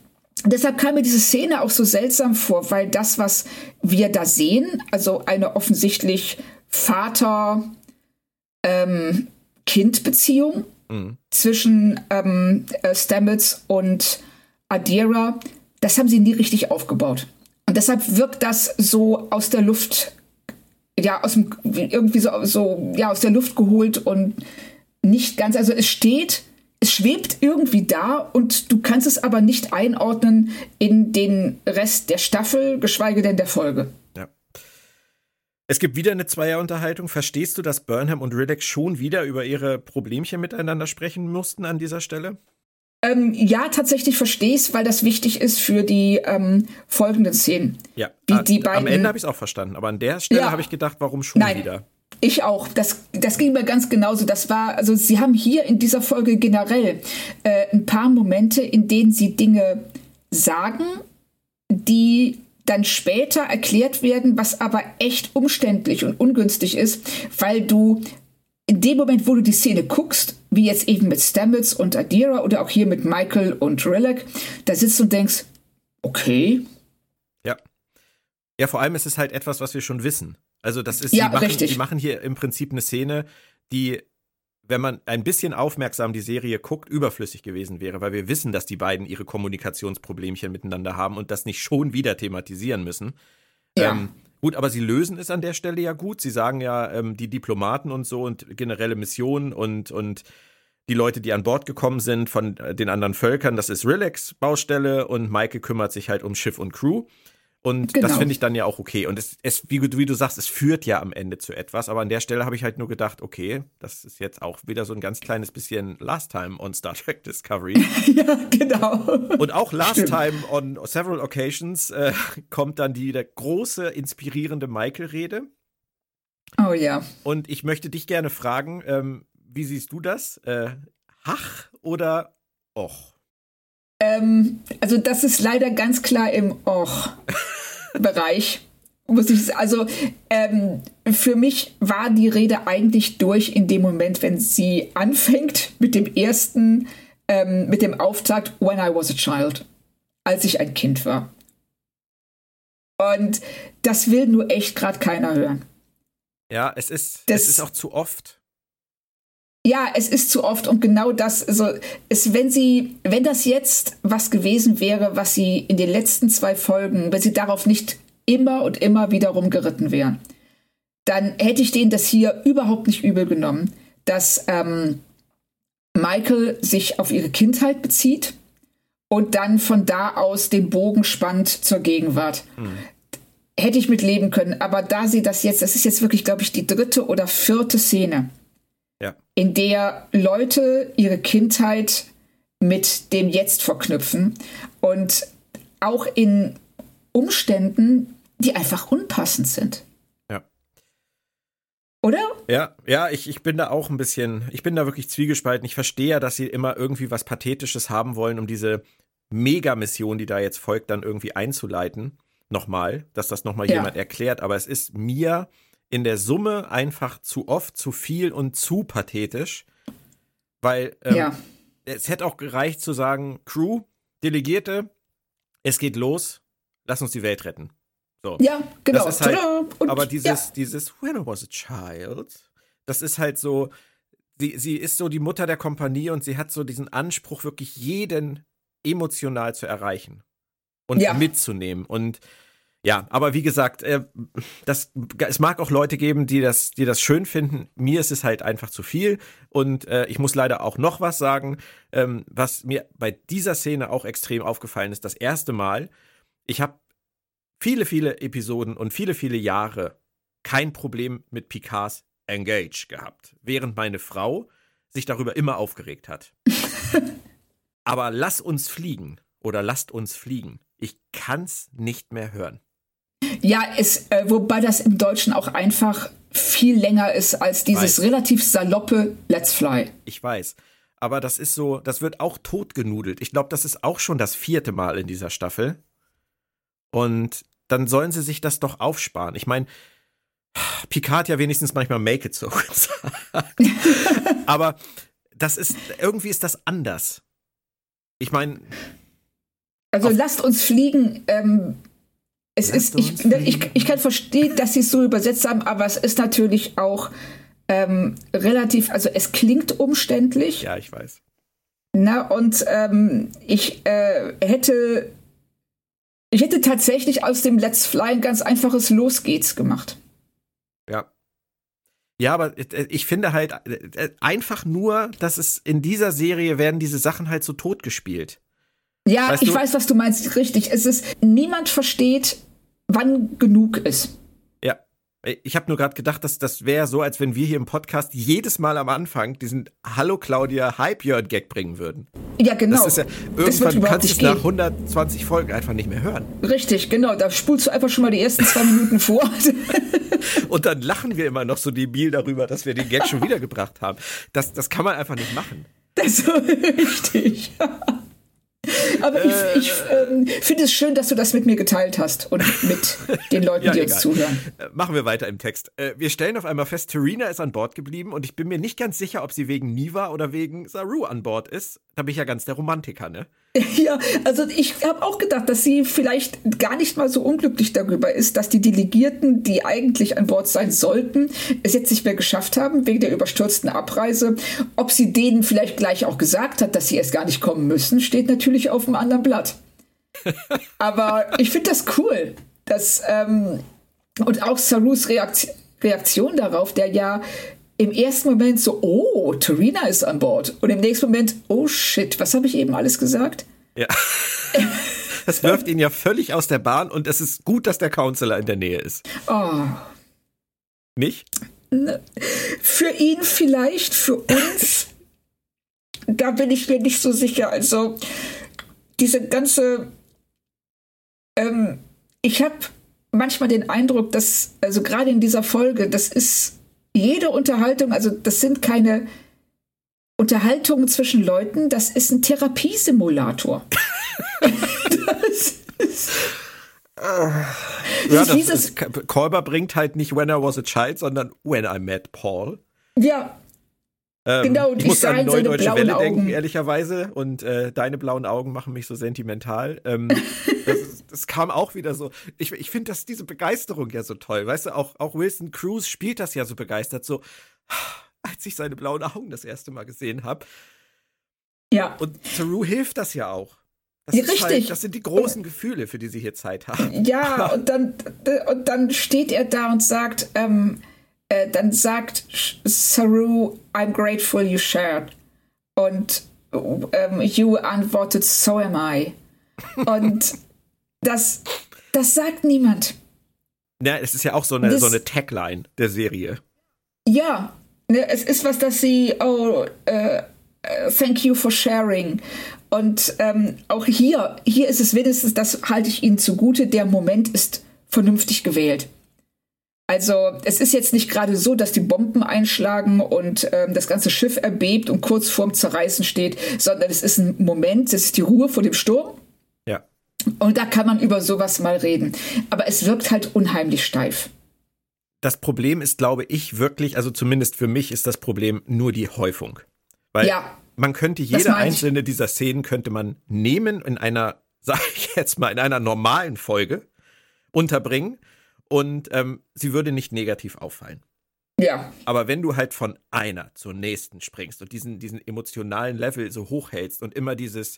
deshalb kam mir diese Szene auch so seltsam vor, weil das, was wir da sehen, also eine offensichtlich Vater, ähm, Kind-Beziehung mhm. zwischen ähm, äh, Stamets und Adira, das haben sie nie richtig aufgebaut. Und deshalb wirkt das so aus der Luft, ja, aus dem, irgendwie so, so, ja, aus der Luft geholt und nicht ganz, also es steht, es schwebt irgendwie da und du kannst es aber nicht einordnen in den Rest der Staffel, geschweige denn der Folge. Es gibt wieder eine Zweierunterhaltung. Verstehst du, dass Burnham und Riddick schon wieder über ihre Problemchen miteinander sprechen mussten an dieser Stelle? Ähm, ja, tatsächlich verstehe ich es, weil das wichtig ist für die ähm, folgenden Szenen. Ja, die, die beiden, am Ende habe ich es auch verstanden, aber an der Stelle ja, habe ich gedacht, warum schon nein, wieder? Ich auch. Das, das ging mir ganz genauso. Das war, also sie haben hier in dieser Folge generell äh, ein paar Momente, in denen sie Dinge sagen, die dann später erklärt werden, was aber echt umständlich und ungünstig ist, weil du in dem Moment, wo du die Szene guckst, wie jetzt eben mit Stamets und Adira oder auch hier mit Michael und Rilek, da sitzt du und denkst, okay. Ja. Ja, vor allem ist es halt etwas, was wir schon wissen. Also das ist, ja, die, machen, richtig. die machen hier im Prinzip eine Szene, die wenn man ein bisschen aufmerksam die Serie guckt, überflüssig gewesen wäre, weil wir wissen, dass die beiden ihre Kommunikationsproblemchen miteinander haben und das nicht schon wieder thematisieren müssen. Ja. Ähm, gut, aber sie lösen es an der Stelle ja gut. Sie sagen ja, ähm, die Diplomaten und so und generelle Missionen und, und die Leute, die an Bord gekommen sind von äh, den anderen Völkern, das ist Relax Baustelle und Maike kümmert sich halt um Schiff und Crew. Und genau. das finde ich dann ja auch okay. Und es, es wie, wie, du sagst, es führt ja am Ende zu etwas. Aber an der Stelle habe ich halt nur gedacht, okay, das ist jetzt auch wieder so ein ganz kleines bisschen Last Time on Star Trek Discovery. ja, genau. Und auch Last Stimmt. Time on several occasions äh, kommt dann die große, inspirierende Michael-Rede. Oh ja. Und ich möchte dich gerne fragen, ähm, wie siehst du das? Äh, Hach oder Och? Ähm, also das ist leider ganz klar im Och. Bereich. Muss ich, also ähm, für mich war die Rede eigentlich durch in dem Moment, wenn sie anfängt mit dem ersten, ähm, mit dem Auftakt When I was a child, als ich ein Kind war. Und das will nur echt gerade keiner hören. Ja, es ist, das, es ist auch zu oft. Ja, es ist zu oft und genau das, also es, wenn sie, wenn das jetzt was gewesen wäre, was sie in den letzten zwei Folgen, wenn sie darauf nicht immer und immer wiederum geritten wären, dann hätte ich denen das hier überhaupt nicht übel genommen, dass ähm, Michael sich auf ihre Kindheit bezieht und dann von da aus den Bogen spannt zur Gegenwart. Mhm. Hätte ich mit leben können, aber da sie das jetzt, das ist jetzt wirklich, glaube ich, die dritte oder vierte Szene, ja. in der Leute ihre Kindheit mit dem Jetzt verknüpfen und auch in Umständen, die einfach unpassend sind. Ja. Oder? Ja, ja, ich, ich bin da auch ein bisschen, ich bin da wirklich zwiegespalten. Ich verstehe ja, dass sie immer irgendwie was Pathetisches haben wollen, um diese Mega-Mission, die da jetzt folgt, dann irgendwie einzuleiten. Nochmal, dass das nochmal ja. jemand erklärt. Aber es ist mir in der Summe einfach zu oft, zu viel und zu pathetisch. Weil ähm, ja. es hätte auch gereicht zu sagen, Crew, Delegierte, es geht los, lass uns die Welt retten. So. Ja, genau. Das ist halt, und, aber dieses, ja. dieses When I was a child, das ist halt so, sie, sie ist so die Mutter der Kompanie und sie hat so diesen Anspruch, wirklich jeden emotional zu erreichen und ja. mitzunehmen. Und ja, aber wie gesagt, äh, das, es mag auch Leute geben, die das, die das schön finden. Mir ist es halt einfach zu viel. Und äh, ich muss leider auch noch was sagen, ähm, was mir bei dieser Szene auch extrem aufgefallen ist. Das erste Mal, ich habe viele, viele Episoden und viele, viele Jahre kein Problem mit Picards Engage gehabt, während meine Frau sich darüber immer aufgeregt hat. Aber lass uns fliegen oder lasst uns fliegen. Ich kann's nicht mehr hören. Ja, es, äh, wobei das im Deutschen auch einfach viel länger ist als dieses relativ saloppe Let's Fly. Ich weiß. Aber das ist so, das wird auch totgenudelt. Ich glaube, das ist auch schon das vierte Mal in dieser Staffel. Und dann sollen sie sich das doch aufsparen. Ich meine, Picard ja wenigstens manchmal Make it so. Aber das ist, irgendwie ist das anders. Ich meine, Also lasst uns fliegen. Ähm, es ist, ich, ich, ich kann verstehen, dass sie es so übersetzt haben, aber es ist natürlich auch ähm, relativ, also es klingt umständlich. Ja, ich weiß. Na, und ähm, ich äh, hätte ich hätte tatsächlich aus dem Let's Fly ein ganz einfaches Los geht's gemacht. Ja. Ja, aber äh, ich finde halt äh, einfach nur, dass es in dieser Serie werden diese Sachen halt so totgespielt. Ja, weißt ich du? weiß, was du meinst. Richtig. Es ist, niemand versteht, wann genug ist. Ich habe nur gerade gedacht, dass das wäre so, als wenn wir hier im Podcast jedes Mal am Anfang diesen Hallo Claudia Hype Jörn Gag bringen würden. Ja, genau. Das ist ja, irgendwann kannst du es nach 120 Folgen einfach nicht mehr hören. Richtig, genau. Da spulst du einfach schon mal die ersten zwei Minuten vor. Und dann lachen wir immer noch so debil darüber, dass wir den Gag schon wiedergebracht haben. Das, das kann man einfach nicht machen. Das ist richtig. Aber äh, ich, ich ähm, finde es schön, dass du das mit mir geteilt hast und mit den Leuten, ja, die egal. uns zuhören. Äh, machen wir weiter im Text. Äh, wir stellen auf einmal fest, Terina ist an Bord geblieben und ich bin mir nicht ganz sicher, ob sie wegen Niva oder wegen Saru an Bord ist. Da bin ich ja ganz der Romantiker, ne? Ja, also ich habe auch gedacht, dass sie vielleicht gar nicht mal so unglücklich darüber ist, dass die Delegierten, die eigentlich an Bord sein sollten, es jetzt nicht mehr geschafft haben wegen der überstürzten Abreise. Ob sie denen vielleicht gleich auch gesagt hat, dass sie erst gar nicht kommen müssen, steht natürlich auf dem anderen Blatt. Aber ich finde das cool, dass ähm, und auch Sarus Reaktion, Reaktion darauf, der ja im ersten Moment so, oh, Torina ist an Bord. Und im nächsten Moment, oh shit, was habe ich eben alles gesagt? Ja. Das wirft ihn ja völlig aus der Bahn und es ist gut, dass der Counselor in der Nähe ist. Oh. Nicht? Für ihn vielleicht, für uns, da bin ich mir nicht so sicher. Also, diese ganze. Ähm, ich habe manchmal den Eindruck, dass, also gerade in dieser Folge, das ist jede Unterhaltung, also das sind keine Unterhaltungen zwischen Leuten, das ist ein Therapiesimulator. das ist, ja, das ist, Kolber bringt halt nicht When I Was a Child, sondern When I Met Paul. Ja. Ähm, genau, und ich muss an Neue Deutsche Welle Augen. denken, ehrlicherweise. Und äh, deine blauen Augen machen mich so sentimental. Ähm, das, das, kam auch wieder so. Ich, ich finde diese Begeisterung ja so toll. Weißt du, auch, auch Wilson Cruz spielt das ja so begeistert. So, als ich seine blauen Augen das erste Mal gesehen habe. Ja. Und Saru hilft das ja auch. Das ja, richtig. Halt, das sind die großen Gefühle, für die sie hier Zeit haben. Ja, und dann, und dann steht er da und sagt, ähm, äh, dann sagt Saru, I'm grateful you shared. Und ähm, You antwortet, so am I. Und das, das sagt niemand. Ja, es ist ja auch so eine, das, so eine Tagline der Serie. Ja, ne, es ist was, dass sie, oh, uh, thank you for sharing. Und ähm, auch hier, hier ist es wenigstens, das halte ich Ihnen zugute, der Moment ist vernünftig gewählt. Also es ist jetzt nicht gerade so, dass die Bomben einschlagen und ähm, das ganze Schiff erbebt und kurz vorm Zerreißen steht, sondern es ist ein Moment, es ist die Ruhe vor dem Sturm. Ja. Und da kann man über sowas mal reden. Aber es wirkt halt unheimlich steif. Das Problem ist, glaube ich, wirklich, also zumindest für mich ist das Problem nur die Häufung. Weil ja, man könnte jede einzelne dieser Szenen könnte man nehmen in einer, sag ich jetzt mal, in einer normalen Folge unterbringen und ähm, sie würde nicht negativ auffallen. Ja. Aber wenn du halt von einer zur nächsten springst und diesen, diesen emotionalen Level so hochhältst und immer dieses,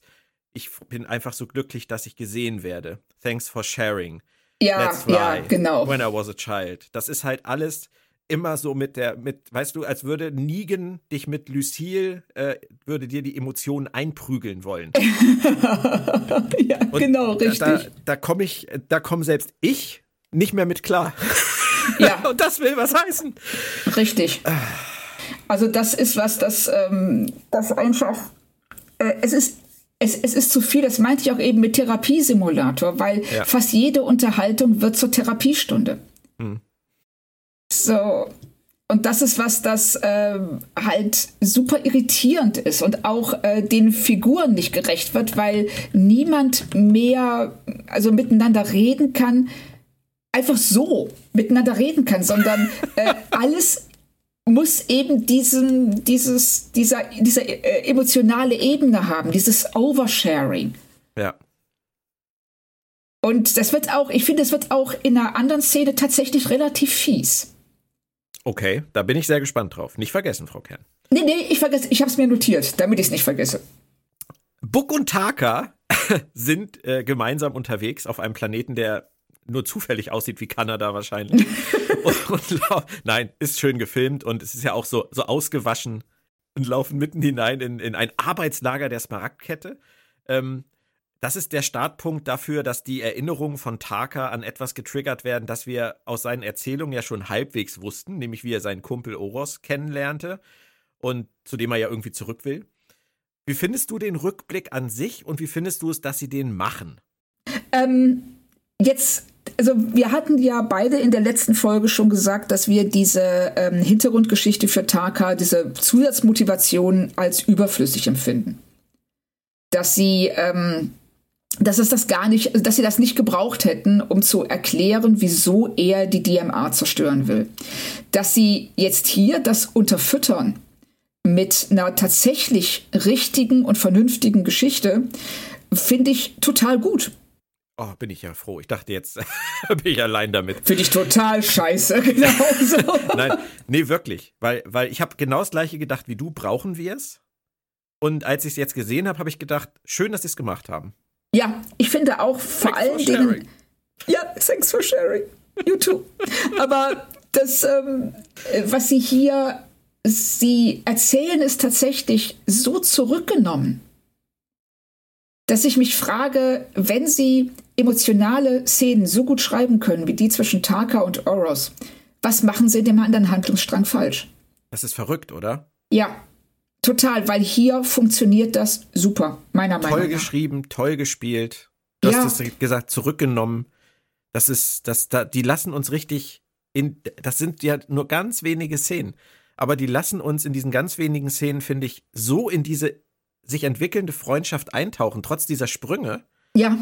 ich bin einfach so glücklich, dass ich gesehen werde. Thanks for sharing. Ja, Let's fly. ja, genau. When I was a child. Das ist halt alles immer so mit der, mit, weißt du, als würde Negan dich mit Lucille, äh, würde dir die Emotionen einprügeln wollen. ja, und genau, richtig. Da, da komme ich, da komme selbst ich nicht mehr mit klar. Ja. Und das will was heißen. Richtig. Also das ist was, das, ähm, das einfach, äh, es ist es, es ist zu viel, das meinte ich auch eben mit Therapiesimulator, weil ja. fast jede Unterhaltung wird zur Therapiestunde. Mhm. So, und das ist was, das äh, halt super irritierend ist und auch äh, den Figuren nicht gerecht wird, weil niemand mehr, also miteinander reden kann, einfach so miteinander reden kann, sondern äh, alles muss eben diesen, dieses, dieser, dieser äh, emotionale Ebene haben, dieses Oversharing. Ja. Und das wird auch, ich finde, es wird auch in einer anderen Szene tatsächlich relativ fies. Okay, da bin ich sehr gespannt drauf. Nicht vergessen, Frau Kern. Nee, nee, ich vergesse, ich habe es mir notiert, damit ich es nicht vergesse. Buck und Taka sind äh, gemeinsam unterwegs auf einem Planeten, der nur zufällig aussieht wie Kanada wahrscheinlich. und, und, nein, ist schön gefilmt und es ist ja auch so, so ausgewaschen und laufen mitten hinein in, in ein Arbeitslager der Smaragdkette. Ähm, das ist der Startpunkt dafür, dass die Erinnerungen von Taka an etwas getriggert werden, das wir aus seinen Erzählungen ja schon halbwegs wussten, nämlich wie er seinen Kumpel Oros kennenlernte und zu dem er ja irgendwie zurück will. Wie findest du den Rückblick an sich und wie findest du es, dass sie den machen? Ähm, jetzt, also wir hatten ja beide in der letzten Folge schon gesagt, dass wir diese ähm, Hintergrundgeschichte für Taka, diese Zusatzmotivation als überflüssig empfinden. Dass sie, ähm, dass es das gar nicht, dass sie das nicht gebraucht hätten, um zu erklären, wieso er die DMA zerstören will. Dass sie jetzt hier das unterfüttern mit einer tatsächlich richtigen und vernünftigen Geschichte, finde ich total gut. Oh, bin ich ja froh. Ich dachte, jetzt bin ich allein damit. Finde ich total scheiße. Genau so. Nein, nee, wirklich. Weil, weil ich habe genau das gleiche gedacht wie du, brauchen wir es? Und als ich es jetzt gesehen habe, habe ich gedacht, schön, dass sie es gemacht haben. Ja, ich finde auch vor thanks allen Dingen. Ja, thanks for sharing. You too. Aber das, ähm, was sie hier sie erzählen es tatsächlich so zurückgenommen, dass ich mich frage, wenn sie emotionale Szenen so gut schreiben können wie die zwischen Taka und Oros, was machen sie in dem anderen Handlungsstrang falsch? Das ist verrückt, oder? Ja, total, weil hier funktioniert das super, meiner Meinung nach. Toll geschrieben, toll gespielt. Du ja. hast es gesagt, zurückgenommen. Das ist, das, da, die lassen uns richtig in, das sind ja nur ganz wenige Szenen aber die lassen uns in diesen ganz wenigen Szenen, finde ich, so in diese sich entwickelnde Freundschaft eintauchen, trotz dieser Sprünge. Ja.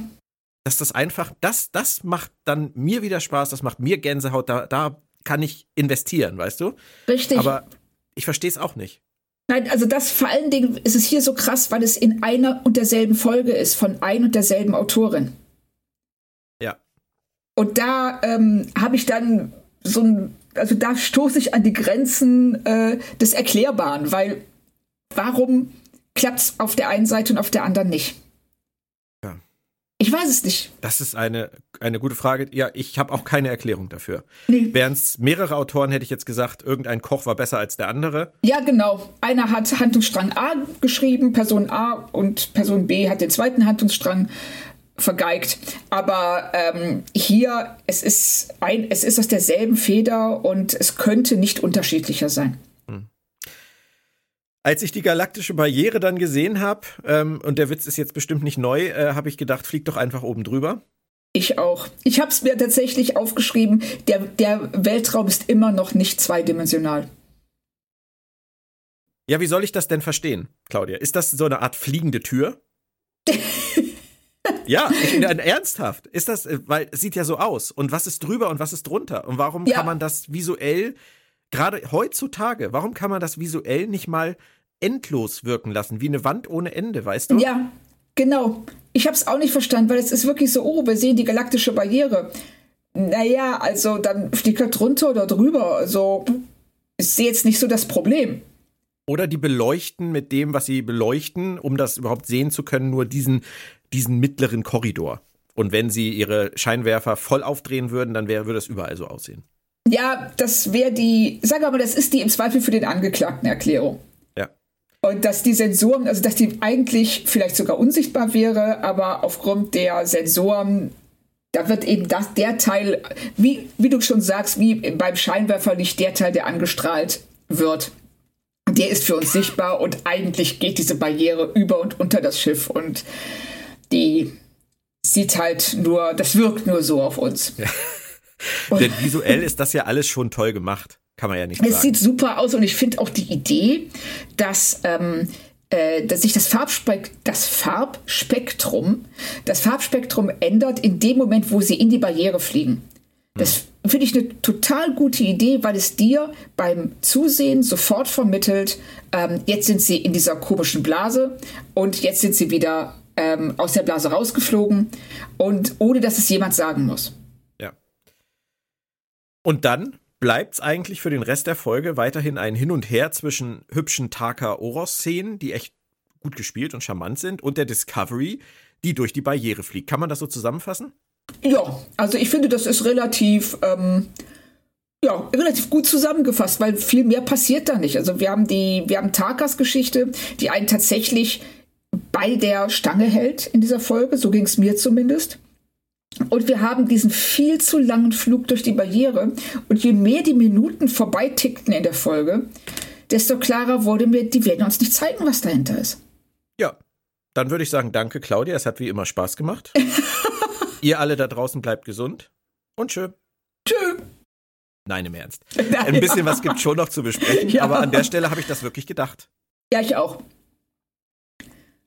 Dass das einfach, das, das macht dann mir wieder Spaß, das macht mir Gänsehaut, da, da kann ich investieren, weißt du? Richtig. Aber ich verstehe es auch nicht. Nein, also das vor allen Dingen ist es hier so krass, weil es in einer und derselben Folge ist, von ein und derselben Autorin. Ja. Und da ähm, habe ich dann so ein also da stoße ich an die Grenzen äh, des Erklärbaren, weil warum klappt es auf der einen Seite und auf der anderen nicht? Ich weiß es nicht. Das ist eine, eine gute Frage. Ja, ich habe auch keine Erklärung dafür. Nee. Wären es mehrere Autoren, hätte ich jetzt gesagt, irgendein Koch war besser als der andere. Ja, genau. Einer hat Handlungsstrang A geschrieben, Person A und Person B hat den zweiten Handlungsstrang vergeigt. Aber ähm, hier, es ist, ein, es ist aus derselben Feder und es könnte nicht unterschiedlicher sein. Als ich die galaktische Barriere dann gesehen habe, ähm, und der Witz ist jetzt bestimmt nicht neu, äh, habe ich gedacht, flieg doch einfach oben drüber. Ich auch. Ich habe es mir tatsächlich aufgeschrieben, der, der Weltraum ist immer noch nicht zweidimensional. Ja, wie soll ich das denn verstehen, Claudia? Ist das so eine Art fliegende Tür? Ja, ich, ernsthaft. Ist das, äh, weil es sieht ja so aus. Und was ist drüber und was ist drunter? Und warum ja. kann man das visuell, gerade heutzutage, warum kann man das visuell nicht mal endlos wirken lassen, wie eine Wand ohne Ende, weißt du? Ja, genau. Ich habe es auch nicht verstanden, weil es ist wirklich so, oh, wir sehen die galaktische Barriere. Naja, also dann fliegt er drunter oder drüber. Also, ich sehe jetzt nicht so das Problem. Oder die beleuchten mit dem, was sie beleuchten, um das überhaupt sehen zu können, nur diesen diesen mittleren Korridor. Und wenn sie ihre Scheinwerfer voll aufdrehen würden, dann wäre, würde es überall so aussehen. Ja, das wäre die, sag mal, das ist die im Zweifel für den Angeklagten Erklärung. Ja. Und dass die Sensoren, also dass die eigentlich vielleicht sogar unsichtbar wäre, aber aufgrund der Sensoren, da wird eben das, der Teil, wie, wie du schon sagst, wie beim Scheinwerferlicht der Teil, der angestrahlt wird, der ist für uns sichtbar und eigentlich geht diese Barriere über und unter das Schiff und die sieht halt nur, das wirkt nur so auf uns. Ja. Denn visuell ist das ja alles schon toll gemacht. Kann man ja nicht es sagen. Es sieht super aus und ich finde auch die Idee, dass, ähm, äh, dass sich das, Farbspek das Farbspektrum, das Farbspektrum ändert in dem Moment, wo sie in die Barriere fliegen. Das hm. finde ich eine total gute Idee, weil es dir beim Zusehen sofort vermittelt, ähm, jetzt sind sie in dieser komischen Blase und jetzt sind sie wieder ähm, aus der Blase rausgeflogen und ohne dass es jemand sagen muss. Und dann bleibt es eigentlich für den Rest der Folge weiterhin ein Hin und Her zwischen hübschen Taka-Oros-Szenen, die echt gut gespielt und charmant sind, und der Discovery, die durch die Barriere fliegt. Kann man das so zusammenfassen? Ja, also ich finde, das ist relativ, ähm, ja, relativ gut zusammengefasst, weil viel mehr passiert da nicht. Also wir haben die, wir haben Takas Geschichte, die einen tatsächlich bei der Stange hält in dieser Folge. So ging es mir zumindest. Und wir haben diesen viel zu langen Flug durch die Barriere. Und je mehr die Minuten vorbeitickten in der Folge, desto klarer wurde mir, die werden uns nicht zeigen, was dahinter ist. Ja, dann würde ich sagen, danke Claudia, es hat wie immer Spaß gemacht. Ihr alle da draußen bleibt gesund und tschö. Tschö. Nein, im Ernst. Ein bisschen was gibt schon noch zu besprechen, ja. aber an der Stelle habe ich das wirklich gedacht. Ja, ich auch.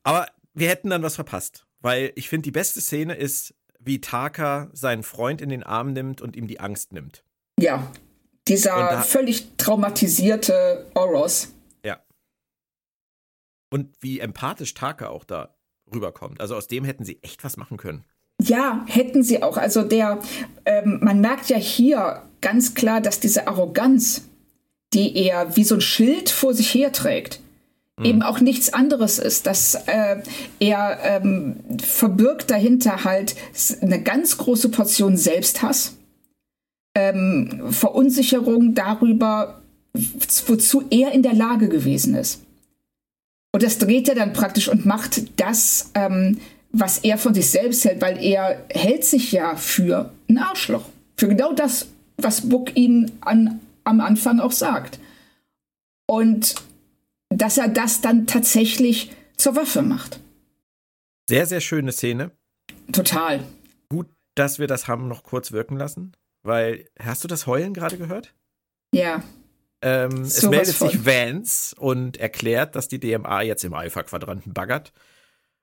Aber wir hätten dann was verpasst, weil ich finde, die beste Szene ist, wie Taka seinen Freund in den Arm nimmt und ihm die Angst nimmt. Ja, dieser völlig traumatisierte Oros. Ja. Und wie empathisch Taka auch da rüberkommt. Also aus dem hätten sie echt was machen können. Ja, hätten sie auch. Also der, ähm, man merkt ja hier ganz klar, dass diese Arroganz, die er wie so ein Schild vor sich herträgt, mhm. eben auch nichts anderes ist. Dass äh, er ähm, verbirgt dahinter halt eine ganz große Portion Selbsthass, ähm, Verunsicherung darüber, wozu er in der Lage gewesen ist. Und das dreht er dann praktisch und macht das, ähm, was er von sich selbst hält, weil er hält sich ja für ein Arschloch. Für genau das, was Buck ihn an, am Anfang auch sagt. Und dass er das dann tatsächlich zur Waffe macht. Sehr, sehr schöne Szene. Total. Gut, dass wir das haben noch kurz wirken lassen, weil hast du das Heulen gerade gehört? Ja. Ähm, es meldet sich Vance und erklärt, dass die DMA jetzt im Alpha-Quadranten baggert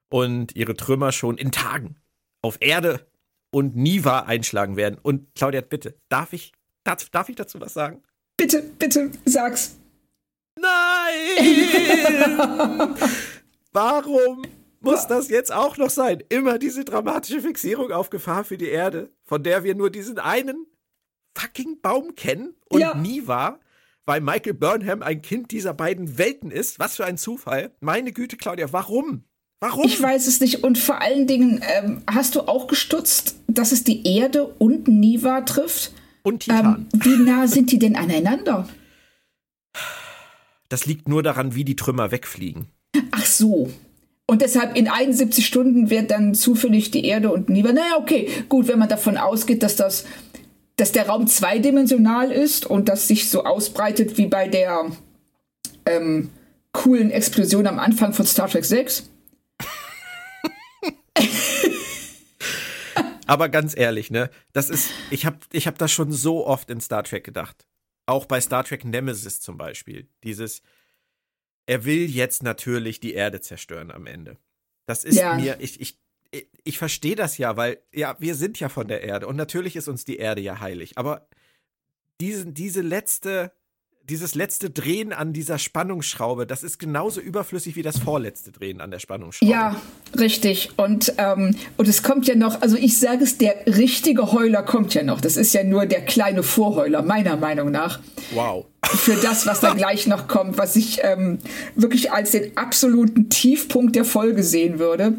und ihre Trümmer schon in Tagen auf Erde und Niva einschlagen werden. Und Claudia, bitte, darf ich, darf, darf ich dazu was sagen? Bitte, bitte, sag's. Nein! Warum muss das jetzt auch noch sein? Immer diese dramatische Fixierung auf Gefahr für die Erde, von der wir nur diesen einen fucking Baum kennen und ja. Niva, weil Michael Burnham ein Kind dieser beiden Welten ist. Was für ein Zufall. Meine Güte, Claudia, warum? Warum? Ich weiß es nicht. Und vor allen Dingen, ähm, hast du auch gestutzt, dass es die Erde und Niva trifft? Und Titan. Ähm, wie nah sind die denn aneinander? Das liegt nur daran, wie die Trümmer wegfliegen. Ach so. Und deshalb in 71 Stunden wird dann zufällig die Erde und Niva. Naja, okay, gut, wenn man davon ausgeht, dass das, dass der Raum zweidimensional ist und das sich so ausbreitet wie bei der ähm, coolen Explosion am Anfang von Star Trek 6. Aber ganz ehrlich, ne, das ist, ich habe ich hab das schon so oft in Star Trek gedacht. Auch bei Star Trek Nemesis zum Beispiel. Dieses, er will jetzt natürlich die Erde zerstören am Ende. Das ist ja. mir, ich, ich, ich verstehe das ja, weil, ja, wir sind ja von der Erde und natürlich ist uns die Erde ja heilig. Aber diesen, diese letzte, dieses letzte Drehen an dieser Spannungsschraube, das ist genauso überflüssig wie das vorletzte Drehen an der Spannungsschraube. Ja, richtig. Und, ähm, und es kommt ja noch, also ich sage es, der richtige Heuler kommt ja noch. Das ist ja nur der kleine Vorheuler, meiner Meinung nach. Wow. Für das, was da gleich noch kommt, was ich ähm, wirklich als den absoluten Tiefpunkt der Folge sehen würde.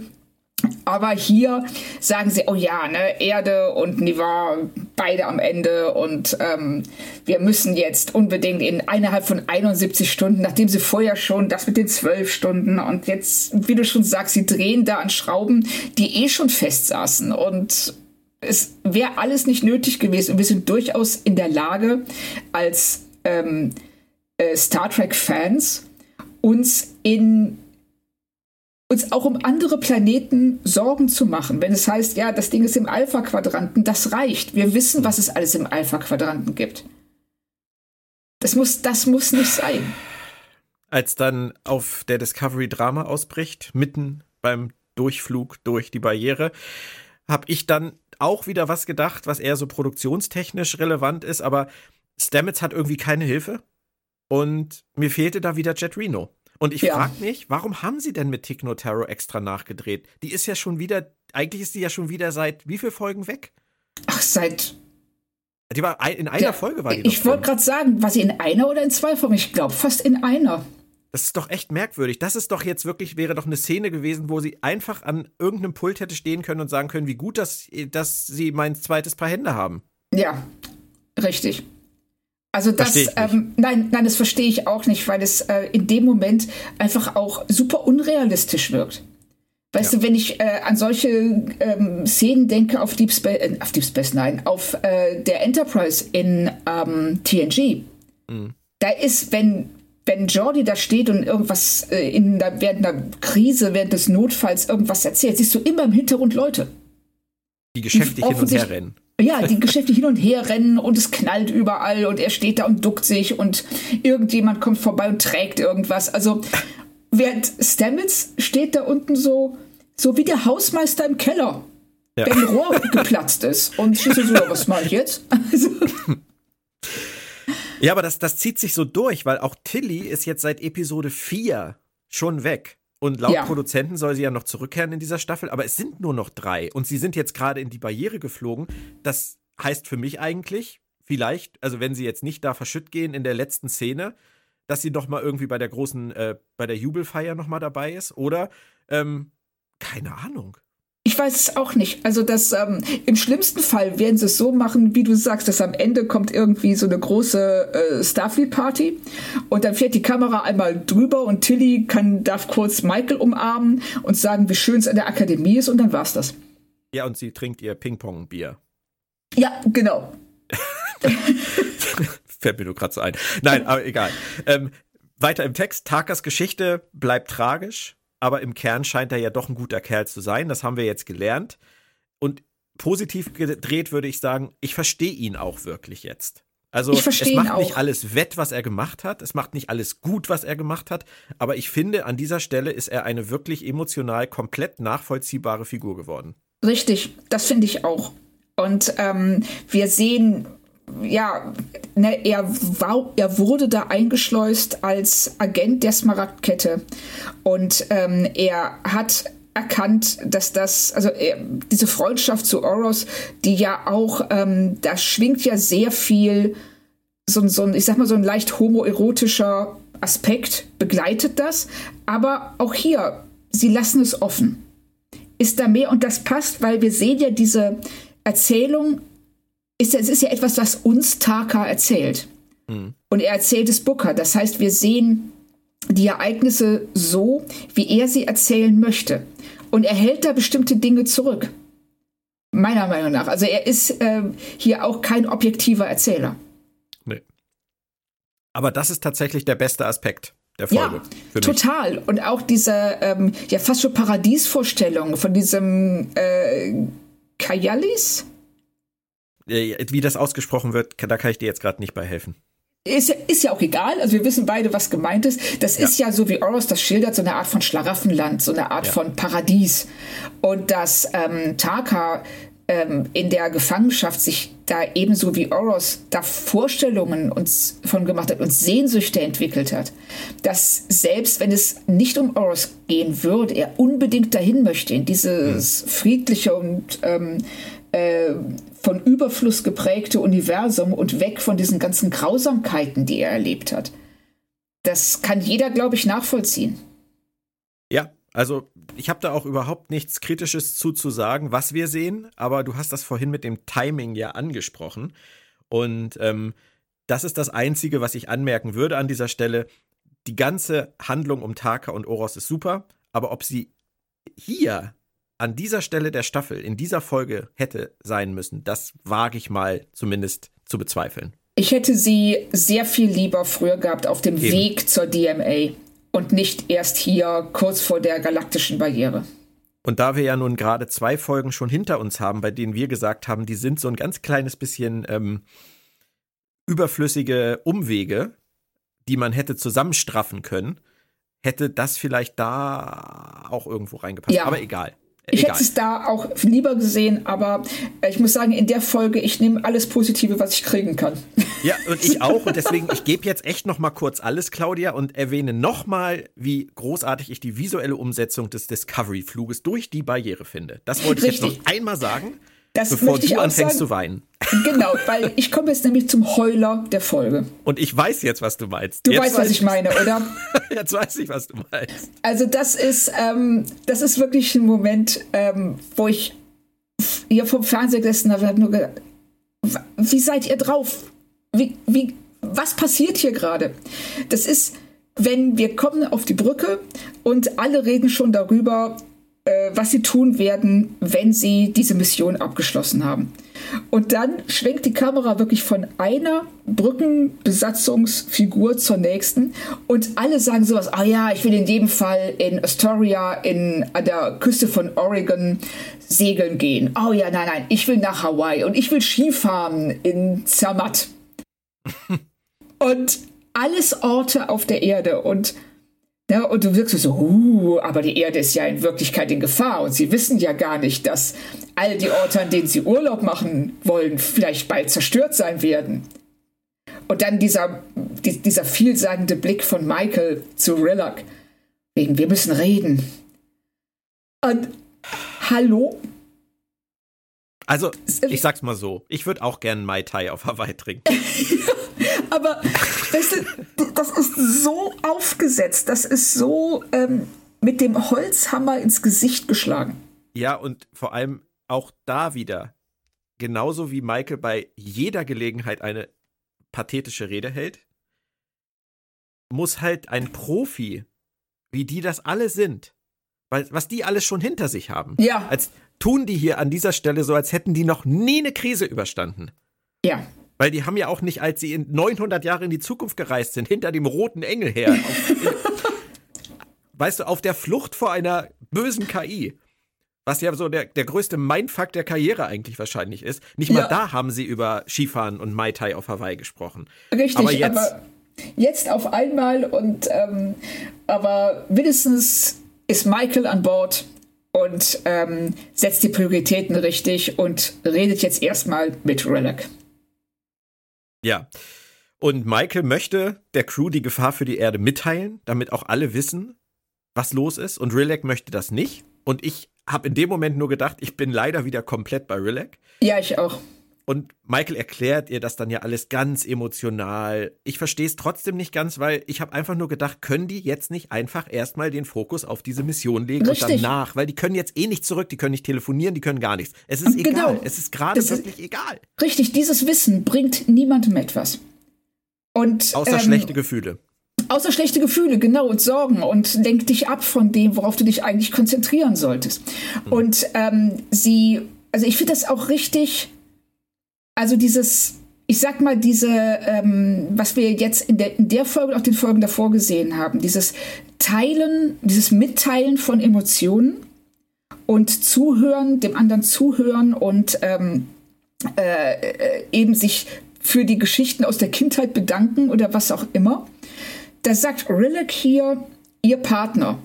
Aber hier sagen sie, oh ja, ne, Erde und Niva, beide am Ende und ähm, wir müssen jetzt unbedingt in innerhalb von 71 Stunden, nachdem sie vorher schon das mit den 12 Stunden und jetzt, wie du schon sagst, sie drehen da an Schrauben, die eh schon festsaßen und es wäre alles nicht nötig gewesen und wir sind durchaus in der Lage, als ähm, äh, Star Trek-Fans uns in uns auch um andere Planeten Sorgen zu machen. Wenn es heißt, ja, das Ding ist im Alpha-Quadranten, das reicht. Wir wissen, was es alles im Alpha-Quadranten gibt. Das muss, das muss nicht sein. Als dann auf der Discovery Drama ausbricht, mitten beim Durchflug durch die Barriere, habe ich dann auch wieder was gedacht, was eher so produktionstechnisch relevant ist, aber Stamets hat irgendwie keine Hilfe und mir fehlte da wieder Jet Reno. Und ich Ja. frage mich, warum haben sie denn mit Tick Notaro extra nachgedreht? Die ist ja schon wieder, eigentlich ist die ja schon wieder seit wie viel Folgen weg? Ach, seit. Die war ein, in einer Ja, Folge war die ich wollte gerade sagen, war sie in einer oder in zwei Folgen? Ich glaube fast in einer. Das ist doch echt merkwürdig. Das ist doch jetzt wirklich, wäre doch eine Szene gewesen, wo sie einfach an irgendeinem Pult hätte stehen können und sagen können, wie gut, dass, dass sie mein zweites Paar Hände haben. Ja, richtig. Also das, ähm, nein, nein, das verstehe ich auch nicht, weil es äh, in dem Moment einfach auch super unrealistisch wirkt. Weißt Ja. du, wenn ich äh, an solche ähm, Szenen denke auf Deep Space, äh, auf Deep Space Nine, auf äh, der Enterprise in ähm, TNG, Mhm. da ist, wenn wenn Jordi da steht und irgendwas äh, in der, während einer Krise, während des Notfalls irgendwas erzählt, siehst du immer im Hintergrund Leute. Die geschäftig hin und her rennen. Ja, die Geschäfte hin und her rennen und es knallt überall und er steht da und duckt sich und irgendjemand kommt vorbei und trägt irgendwas. Also während Stamets steht da unten so, so wie der Hausmeister im Keller, Ja. wenn ein Rohr geplatzt ist und steht so, was mache ich jetzt? Also, Ja, aber das, das zieht sich so durch, weil auch Tilly ist jetzt seit Episode 4 schon weg. Und laut Ja. Produzenten soll sie ja noch zurückkehren in dieser Staffel, aber es sind nur noch drei. Und sie sind jetzt gerade in die Barriere geflogen. Das heißt für mich eigentlich, vielleicht, also wenn sie jetzt nicht da verschütt gehen in der letzten Szene, dass sie noch mal irgendwie bei der großen, äh, bei der Jubelfeier noch mal dabei ist. Oder, ähm, keine Ahnung. Ich weiß es auch nicht. Also das ähm, im schlimmsten Fall werden sie es so machen, wie du sagst, dass am Ende kommt irgendwie so eine große äh, Starfleet-Party und dann fährt die Kamera einmal drüber und Tilly kann darf kurz Michael umarmen und sagen, wie schön es an der Akademie ist und dann war's das. Ja, und sie trinkt ihr Ping-Pong-Bier. Ja, genau. Fällt mir nur gerade so ein. Nein, aber egal. Ähm, weiter im Text. Takas Geschichte bleibt tragisch, aber im Kern scheint er ja doch ein guter Kerl zu sein. Das haben wir jetzt gelernt. Und positiv gedreht würde ich sagen, ich verstehe ihn auch wirklich jetzt. Also es macht nicht alles wett, was er gemacht hat. Es macht nicht alles gut, was er gemacht hat. Aber ich finde, an dieser Stelle ist er eine wirklich emotional komplett nachvollziehbare Figur geworden. Richtig, das finde ich auch. Und ähm, wir sehen, ja, ne, er, war, er wurde da eingeschleust als Agent der Smaragdkette. Und ähm, er hat erkannt, dass das, also er, diese Freundschaft zu Oros, die ja auch, ähm, da schwingt ja sehr viel, so, so ein, ich sag mal, so ein leicht homoerotischer Aspekt begleitet das. Aber auch hier, sie lassen es offen ist da mehr und das passt, weil wir sehen ja diese Erzählung, ist, es ist ja etwas, was uns Taka erzählt. Und er erzählt es Booker. Das heißt, wir sehen die Ereignisse so, wie er sie erzählen möchte. Und er hält da bestimmte Dinge zurück. Meiner Meinung nach. Also er ist ähm, hier auch kein objektiver Erzähler. Nee. Aber das ist tatsächlich der beste Aspekt der Folge. Ja, total. Und auch diese ähm, ja fast schon Paradiesvorstellung von diesem äh, Kayalis. Äh, Wie das ausgesprochen wird, da kann ich dir jetzt gerade nicht bei helfen. Ist, ja- ist ja auch egal, also wir wissen beide, was gemeint ist. Das Ja. ist ja so, wie Oros das schildert, so eine Art von Schlaraffenland, so eine Art Ja. von Paradies. Und dass ähm, Taka ähm, in der Gefangenschaft sich da ebenso wie Oros da Vorstellungen uns von gemacht hat und Sehnsüchte entwickelt hat, dass selbst wenn es nicht um Oros gehen würde, er unbedingt dahin möchte, in dieses friedliche und ähm, äh, von Überfluss geprägte Universum und weg von diesen ganzen Grausamkeiten, die er erlebt hat. Das kann jeder, glaube ich, nachvollziehen. Ja, also ich habe da auch überhaupt nichts Kritisches zu zu sagen, was wir sehen, aber du hast das vorhin mit dem Timing ja angesprochen. Und ähm, das ist das Einzige, was ich anmerken würde an dieser Stelle. Die ganze Handlung um Taka und Oros ist super, aber ob sie hier an dieser Stelle der Staffel, in dieser Folge hätte sein müssen, das wage ich mal zumindest zu bezweifeln. Ich hätte sie sehr viel lieber früher gehabt auf dem Eben. Weg zur DMA und nicht erst hier kurz vor der galaktischen Barriere. Und da wir ja nun gerade zwei Folgen schon hinter uns haben, bei denen wir gesagt haben, die sind so ein ganz kleines bisschen ähm, überflüssige Umwege, die man hätte zusammenstraffen können, hätte das vielleicht da auch irgendwo reingepasst. Ja. Aber egal. Ich hätte es da auch lieber gesehen, aber äh, ich muss sagen, in der Folge, ich nehme alles Positive, was ich kriegen kann. Ja, und ich auch. Und deswegen, ich gebe jetzt echt noch mal kurz alles, Claudia, und erwähne noch mal, wie großartig ich die visuelle Umsetzung des Discovery-Fluges durch die Barriere finde. Das wollte ich Richtig. jetzt noch einmal sagen. Das bevor du anfängst sagen. zu weinen. Genau, weil ich komme jetzt nämlich zum Heuler der Folge. Und ich weiß jetzt, was du meinst. Du jetzt weißt, was ich meine, oder? jetzt weiß ich, was du meinst. Also das ist, ähm, das ist wirklich ein Moment, ähm, wo ich hier vom Fernseher gesessen habe und habe nur gedacht, wie seid ihr drauf? Wie, wie, was passiert hier gerade? Das ist, wenn wir kommen auf die Brücke und alle reden schon darüber, äh, was sie tun werden, wenn sie diese Mission abgeschlossen haben. Und dann schwenkt die Kamera wirklich von einer Brückenbesatzungsfigur zur nächsten und alle sagen sowas, ah ja, ich will in jedem Fall in Astoria in, an der Küste von Oregon segeln gehen. Oh ja, nein, nein, ich will nach Hawaii und ich will Skifahren in Zermatt. und alles Orte auf der Erde und ja, und du wirkst so, uh, aber die Erde ist ja in Wirklichkeit in Gefahr und sie wissen ja gar nicht, dass all die Orte, an denen sie Urlaub machen wollen, vielleicht bald zerstört sein werden. Und dann dieser, die, dieser vielsagende Blick von Michael zu Rillock. Wegen, wir müssen reden. Und hallo? Also, ich sag's mal so, ich würde auch gern Mai Tai auf Hawaii trinken. aber weißt du, das ist so aufgesetzt, das ist so ähm, mit dem Holzhammer ins Gesicht geschlagen. Ja, und vor allem auch da wieder, genauso wie Michael bei jeder Gelegenheit eine pathetische Rede hält, muss halt ein Profi, wie die das alle sind, weil was die alles schon hinter sich haben, ja. als tun die hier an dieser Stelle so, als hätten die noch nie eine Krise überstanden. Ja. Weil die haben ja auch nicht, als sie in 900 Jahre in die Zukunft gereist sind, hinter dem roten Engel her. Auf, weißt du, auf der Flucht vor einer bösen KI. Was ja so der, der größte Mindfuck der Karriere eigentlich wahrscheinlich ist. Nicht mal ja. da haben sie über Skifahren und Mai Tai auf Hawaii gesprochen. Richtig, aber jetzt, aber jetzt auf einmal und ähm, aber mindestens ist Michael an Bord und ähm, setzt die Prioritäten richtig und redet jetzt erstmal mit Relic. Ja. Und Michael möchte der Crew die Gefahr für die Erde mitteilen, damit auch alle wissen, was los ist. Und Rilek möchte das nicht. Und ich habe in dem Moment nur gedacht, ich bin leider wieder komplett bei Rilek. Ja, ich auch. Und Michael erklärt ihr das dann ja alles ganz emotional. Ich verstehe es trotzdem nicht ganz, weil ich habe einfach nur gedacht, können die jetzt nicht einfach erstmal den Fokus auf diese Mission legen Richtig. und danach, weil die können jetzt eh nicht zurück, die können nicht telefonieren, die können gar nichts. Es ist genau. egal. Es ist gerade wirklich egal. Richtig, dieses Wissen bringt niemandem etwas. Und, Außer ähm, schlechte Gefühle. Außer schlechte Gefühle, genau, und Sorgen und lenkt dich ab von dem, worauf du dich eigentlich konzentrieren solltest. Mhm. Und ähm, sie, also ich finde das auch richtig also dieses, ich sag mal, diese, ähm, was wir jetzt in der, in der Folge und auch den Folgen davor gesehen haben, dieses Teilen, dieses Mitteilen von Emotionen und Zuhören, dem anderen zuhören und ähm, äh, eben sich für die Geschichten aus der Kindheit bedanken oder was auch immer. Da sagt Rillick hier, ihr Partner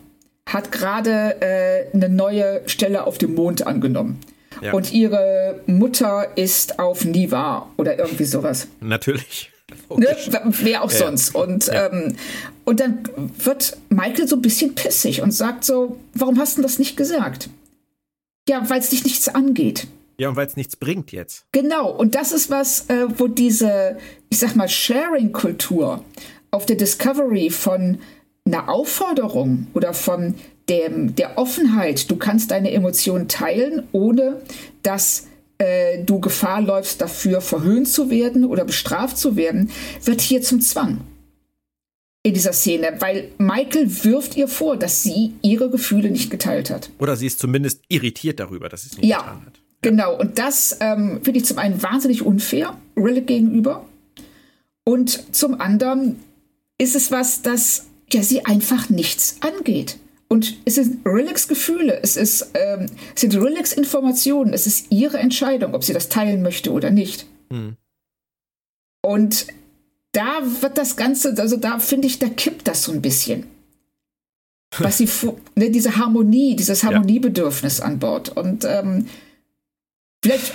hat gerade äh, eine neue Stelle auf dem Mond angenommen. Ja. Und ihre Mutter ist auf Niva oder irgendwie sowas. Natürlich. Ne? Wer auch ja. sonst. Und, ja. ähm, und dann wird Michael so ein bisschen pissig und sagt so, warum hast du das nicht gesagt? Ja, weil es dich nichts angeht. Ja, und weil es nichts bringt jetzt. Genau, und das ist was, äh, wo diese, ich sag mal, Sharing-Kultur auf der Discovery von einer Aufforderung oder von dem, der Offenheit, du kannst deine Emotionen teilen, ohne dass äh, du Gefahr läufst, dafür verhöhnt zu werden oder bestraft zu werden, wird hier zum Zwang in dieser Szene, weil Michael wirft ihr vor, dass sie ihre Gefühle nicht geteilt hat. Oder sie ist zumindest irritiert darüber, dass sie es nicht ja, getan hat. Ja. Genau, und das ähm, finde ich zum einen wahnsinnig unfair, Rillick gegenüber. Und zum anderen ist es was, das ja sie einfach nichts angeht. Und es sind Relax Gefühle, es, ist, ähm, es sind Relax Informationen, es ist ihre Entscheidung, ob sie das teilen möchte oder nicht. Hm. Und da wird das Ganze, also da finde ich, da kippt das so ein bisschen. was sie, ne, diese Harmonie, dieses Harmoniebedürfnis ja. an Bord. Und ähm, vielleicht,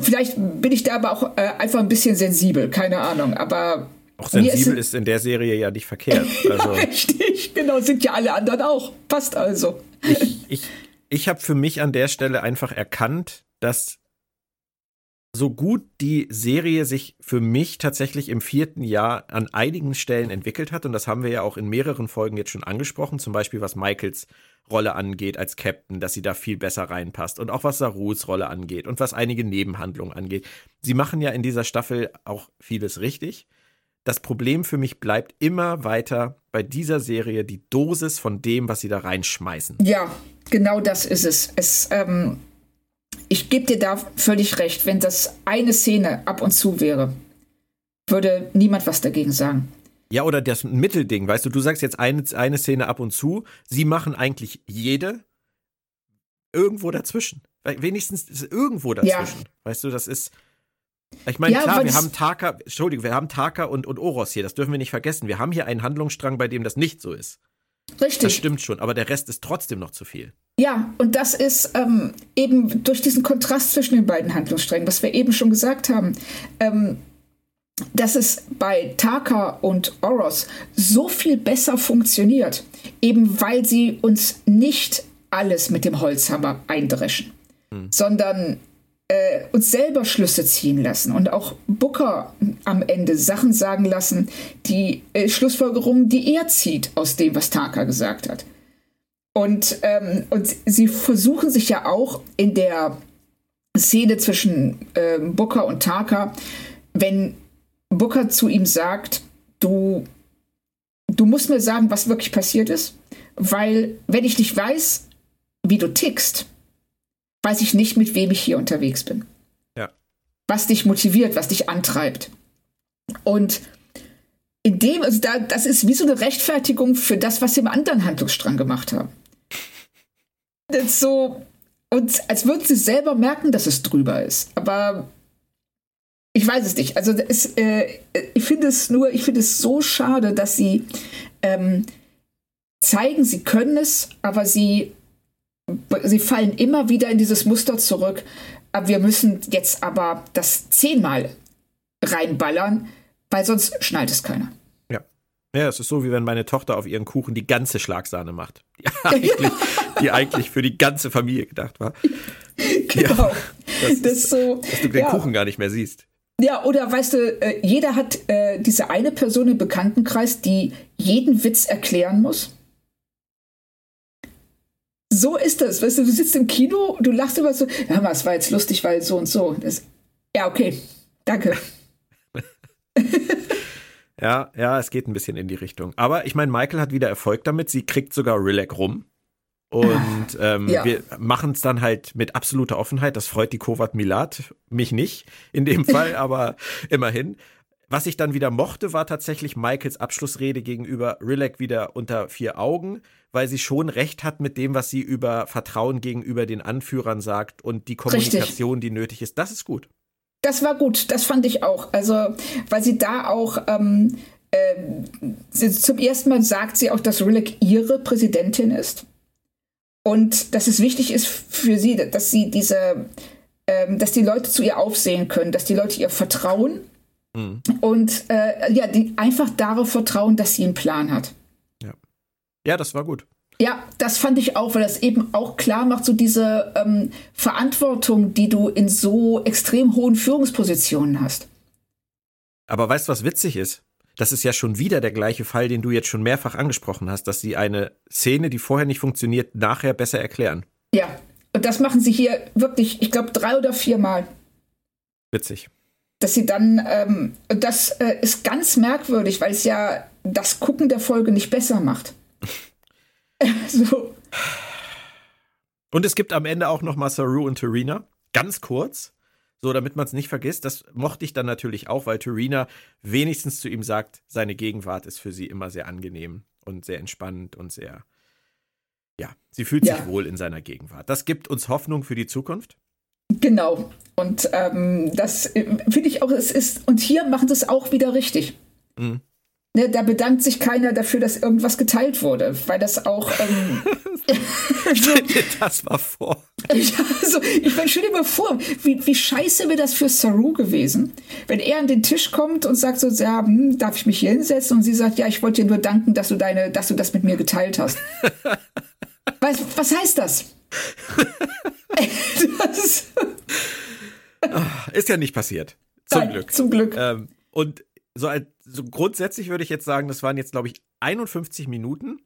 vielleicht bin ich da aber auch äh, einfach ein bisschen sensibel, keine Ahnung. Aber auch sensibel ist, ist, in der Serie ja nicht verkehrt. Also. ja, richtig, genau, sind ja alle anderen auch. Passt also. Ich, ich, ich habe für mich an der Stelle einfach erkannt, dass so gut die Serie sich für mich tatsächlich im vierten Jahr an einigen Stellen entwickelt hat, und das haben wir ja auch in mehreren Folgen jetzt schon angesprochen, zum Beispiel was Michaels Rolle angeht als Captain, dass sie da viel besser reinpasst und auch was Sarus Rolle angeht und was einige Nebenhandlungen angeht. Sie machen ja in dieser Staffel auch vieles richtig. Das Problem für mich bleibt immer weiter bei dieser Serie die Dosis von dem, was sie da reinschmeißen. Ja, genau das ist es. Es ähm, ich gebe dir da völlig recht. Wenn das eine Szene ab und zu wäre, würde niemand was dagegen sagen. Ja, oder das Mittelding, weißt du, du sagst jetzt eine, eine Szene ab und zu, sie machen eigentlich jede irgendwo dazwischen. Wenigstens ist irgendwo dazwischen. Ja. Weißt du, das ist. Ich meine, ja, klar, wir haben Taka, Entschuldigung, wir haben Taka und, und Oros hier, das dürfen wir nicht vergessen. Wir haben hier einen Handlungsstrang, bei dem das nicht so ist. Richtig. Das stimmt schon, aber der Rest ist trotzdem noch zu viel. Ja, und das ist ähm, eben durch diesen Kontrast zwischen den beiden Handlungssträngen, was wir eben schon gesagt haben, ähm, dass es bei Taka und Oros so viel besser funktioniert, eben weil sie uns nicht alles mit dem Holzhammer eindreschen, hm. sondern äh, uns selber Schlüsse ziehen lassen und auch Booker am Ende Sachen sagen lassen, die äh, Schlussfolgerungen, die er zieht aus dem, was Taka gesagt hat. Und, ähm, und sie versuchen sich ja auch in der Szene zwischen äh, Booker und Taka, wenn Booker zu ihm sagt, du, du musst mir sagen, was wirklich passiert ist, weil wenn ich nicht weiß, wie du tickst, weiß ich nicht, mit wem ich hier unterwegs bin. Ja. Was dich motiviert, was dich antreibt. Und in dem, also da, das ist wie so eine Rechtfertigung für das, was sie im anderen Handlungsstrang gemacht haben. Das ist so, und als würden sie selber merken, dass es drüber ist. Aber ich weiß es nicht. Also es, äh, ich finde es nur, ich finde es so schade, dass sie ähm, zeigen, sie können es, aber sie sie fallen immer wieder in dieses Muster zurück. Aber wir müssen jetzt aber das zehnmal reinballern, weil sonst schnallt es keiner. Ja. Ja, es ist so, wie wenn meine Tochter auf ihren Kuchen die ganze Schlagsahne macht. Die eigentlich, die eigentlich für die ganze Familie gedacht war. Genau. Ja, das, das ist so, dass du den ja. Kuchen gar nicht mehr siehst. Ja, oder weißt du, äh, jeder hat äh, diese eine Person im Bekanntenkreis, die jeden Witz erklären muss so ist das. Weißt du, du sitzt im Kino, du lachst immer so, ja, es war jetzt lustig, weil so und so. Das, ja, okay, danke. ja, ja, es geht ein bisschen in die Richtung. Aber ich meine, Michael hat wieder Erfolg damit. Sie kriegt sogar Rilek rum. Und ähm, ja. wir machen es dann halt mit absoluter Offenheit. Das freut die Kovat Milat, mich nicht in dem Fall, aber immerhin. Was ich dann wieder mochte, war tatsächlich Michaels Abschlussrede gegenüber Rilek wieder unter vier Augen, weil sie schon recht hat mit dem, was sie über Vertrauen gegenüber den Anführern sagt und die Kommunikation, Richtig. die nötig ist. Das ist gut. Das war gut, das fand ich auch. Also, weil sie da auch ähm, äh, zum ersten Mal sagt sie auch, dass Rilek ihre Präsidentin ist. Und dass es wichtig ist für sie, dass sie diese, ähm, dass die Leute zu ihr aufsehen können, dass die Leute ihr vertrauen Mhm. Und äh, ja, die einfach darauf vertrauen, dass sie einen Plan hat. Ja. Das war gut. Ja, das fand ich auch, weil das eben auch klar macht, so diese ähm, Verantwortung, die du in so extrem hohen Führungspositionen hast. Aber weißt du, was witzig ist? Das ist ja schon wieder der gleiche Fall, den du jetzt schon mehrfach angesprochen hast, dass sie eine Szene, die vorher nicht funktioniert, nachher besser erklären. Ja, und das machen sie hier wirklich, ich glaube, drei oder vier Mal. Witzig dass sie dann, ähm, das äh, ist ganz merkwürdig, weil es ja das Gucken der Folge nicht besser macht. so. Und es gibt am Ende auch noch mal Saru und Terina, ganz kurz, so damit man es nicht vergisst. Das mochte ich dann natürlich auch, weil Terina wenigstens zu ihm sagt, seine Gegenwart ist für sie immer sehr angenehm und sehr entspannend und sehr, ja, sie fühlt ja. sich wohl in seiner Gegenwart. Das gibt uns Hoffnung für die Zukunft. Genau. Und ähm, das äh, finde ich auch, es ist, und hier machen sie es auch wieder richtig. Mhm. Ne, da bedankt sich keiner dafür, dass irgendwas geteilt wurde, weil das auch. Ähm, dir das mal vor. Ja, also, ich meine, stell dir mal vor, wie, wie scheiße wäre das für Saru gewesen, wenn er an den Tisch kommt und sagt so, ja, hm, darf ich mich hier hinsetzen? Und sie sagt, ja, ich wollte dir nur danken, dass du deine, dass du das mit mir geteilt hast. was, was heißt das? das ah, ist ja nicht passiert. Zum Nein, Glück. Zum Glück. Ähm, und so, so grundsätzlich würde ich jetzt sagen, das waren jetzt, glaube ich, 51 Minuten.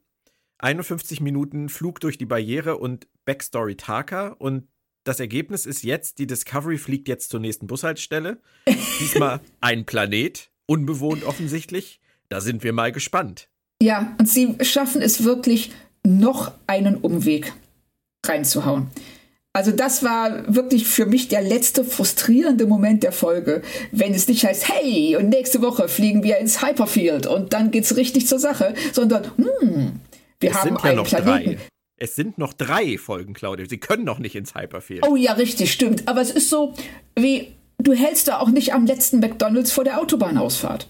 51 Minuten Flug durch die Barriere und Backstory Taka. Und das Ergebnis ist jetzt, die Discovery fliegt jetzt zur nächsten Bushaltestelle. Diesmal ein Planet, unbewohnt offensichtlich. Da sind wir mal gespannt. Ja, und sie schaffen es wirklich, noch einen Umweg reinzuhauen. Also das war wirklich für mich der letzte frustrierende Moment der Folge, wenn es nicht heißt, hey, und nächste Woche fliegen wir ins Hyperfield und dann geht's richtig zur Sache, sondern, hm, wir es haben sind ja einen noch Planeten. Drei. Es sind noch drei Folgen, Claudia. Sie können noch nicht ins Hyperfield. Oh ja, richtig, stimmt. Aber es ist so, wie, du hältst da auch nicht am letzten McDonalds vor der Autobahnausfahrt.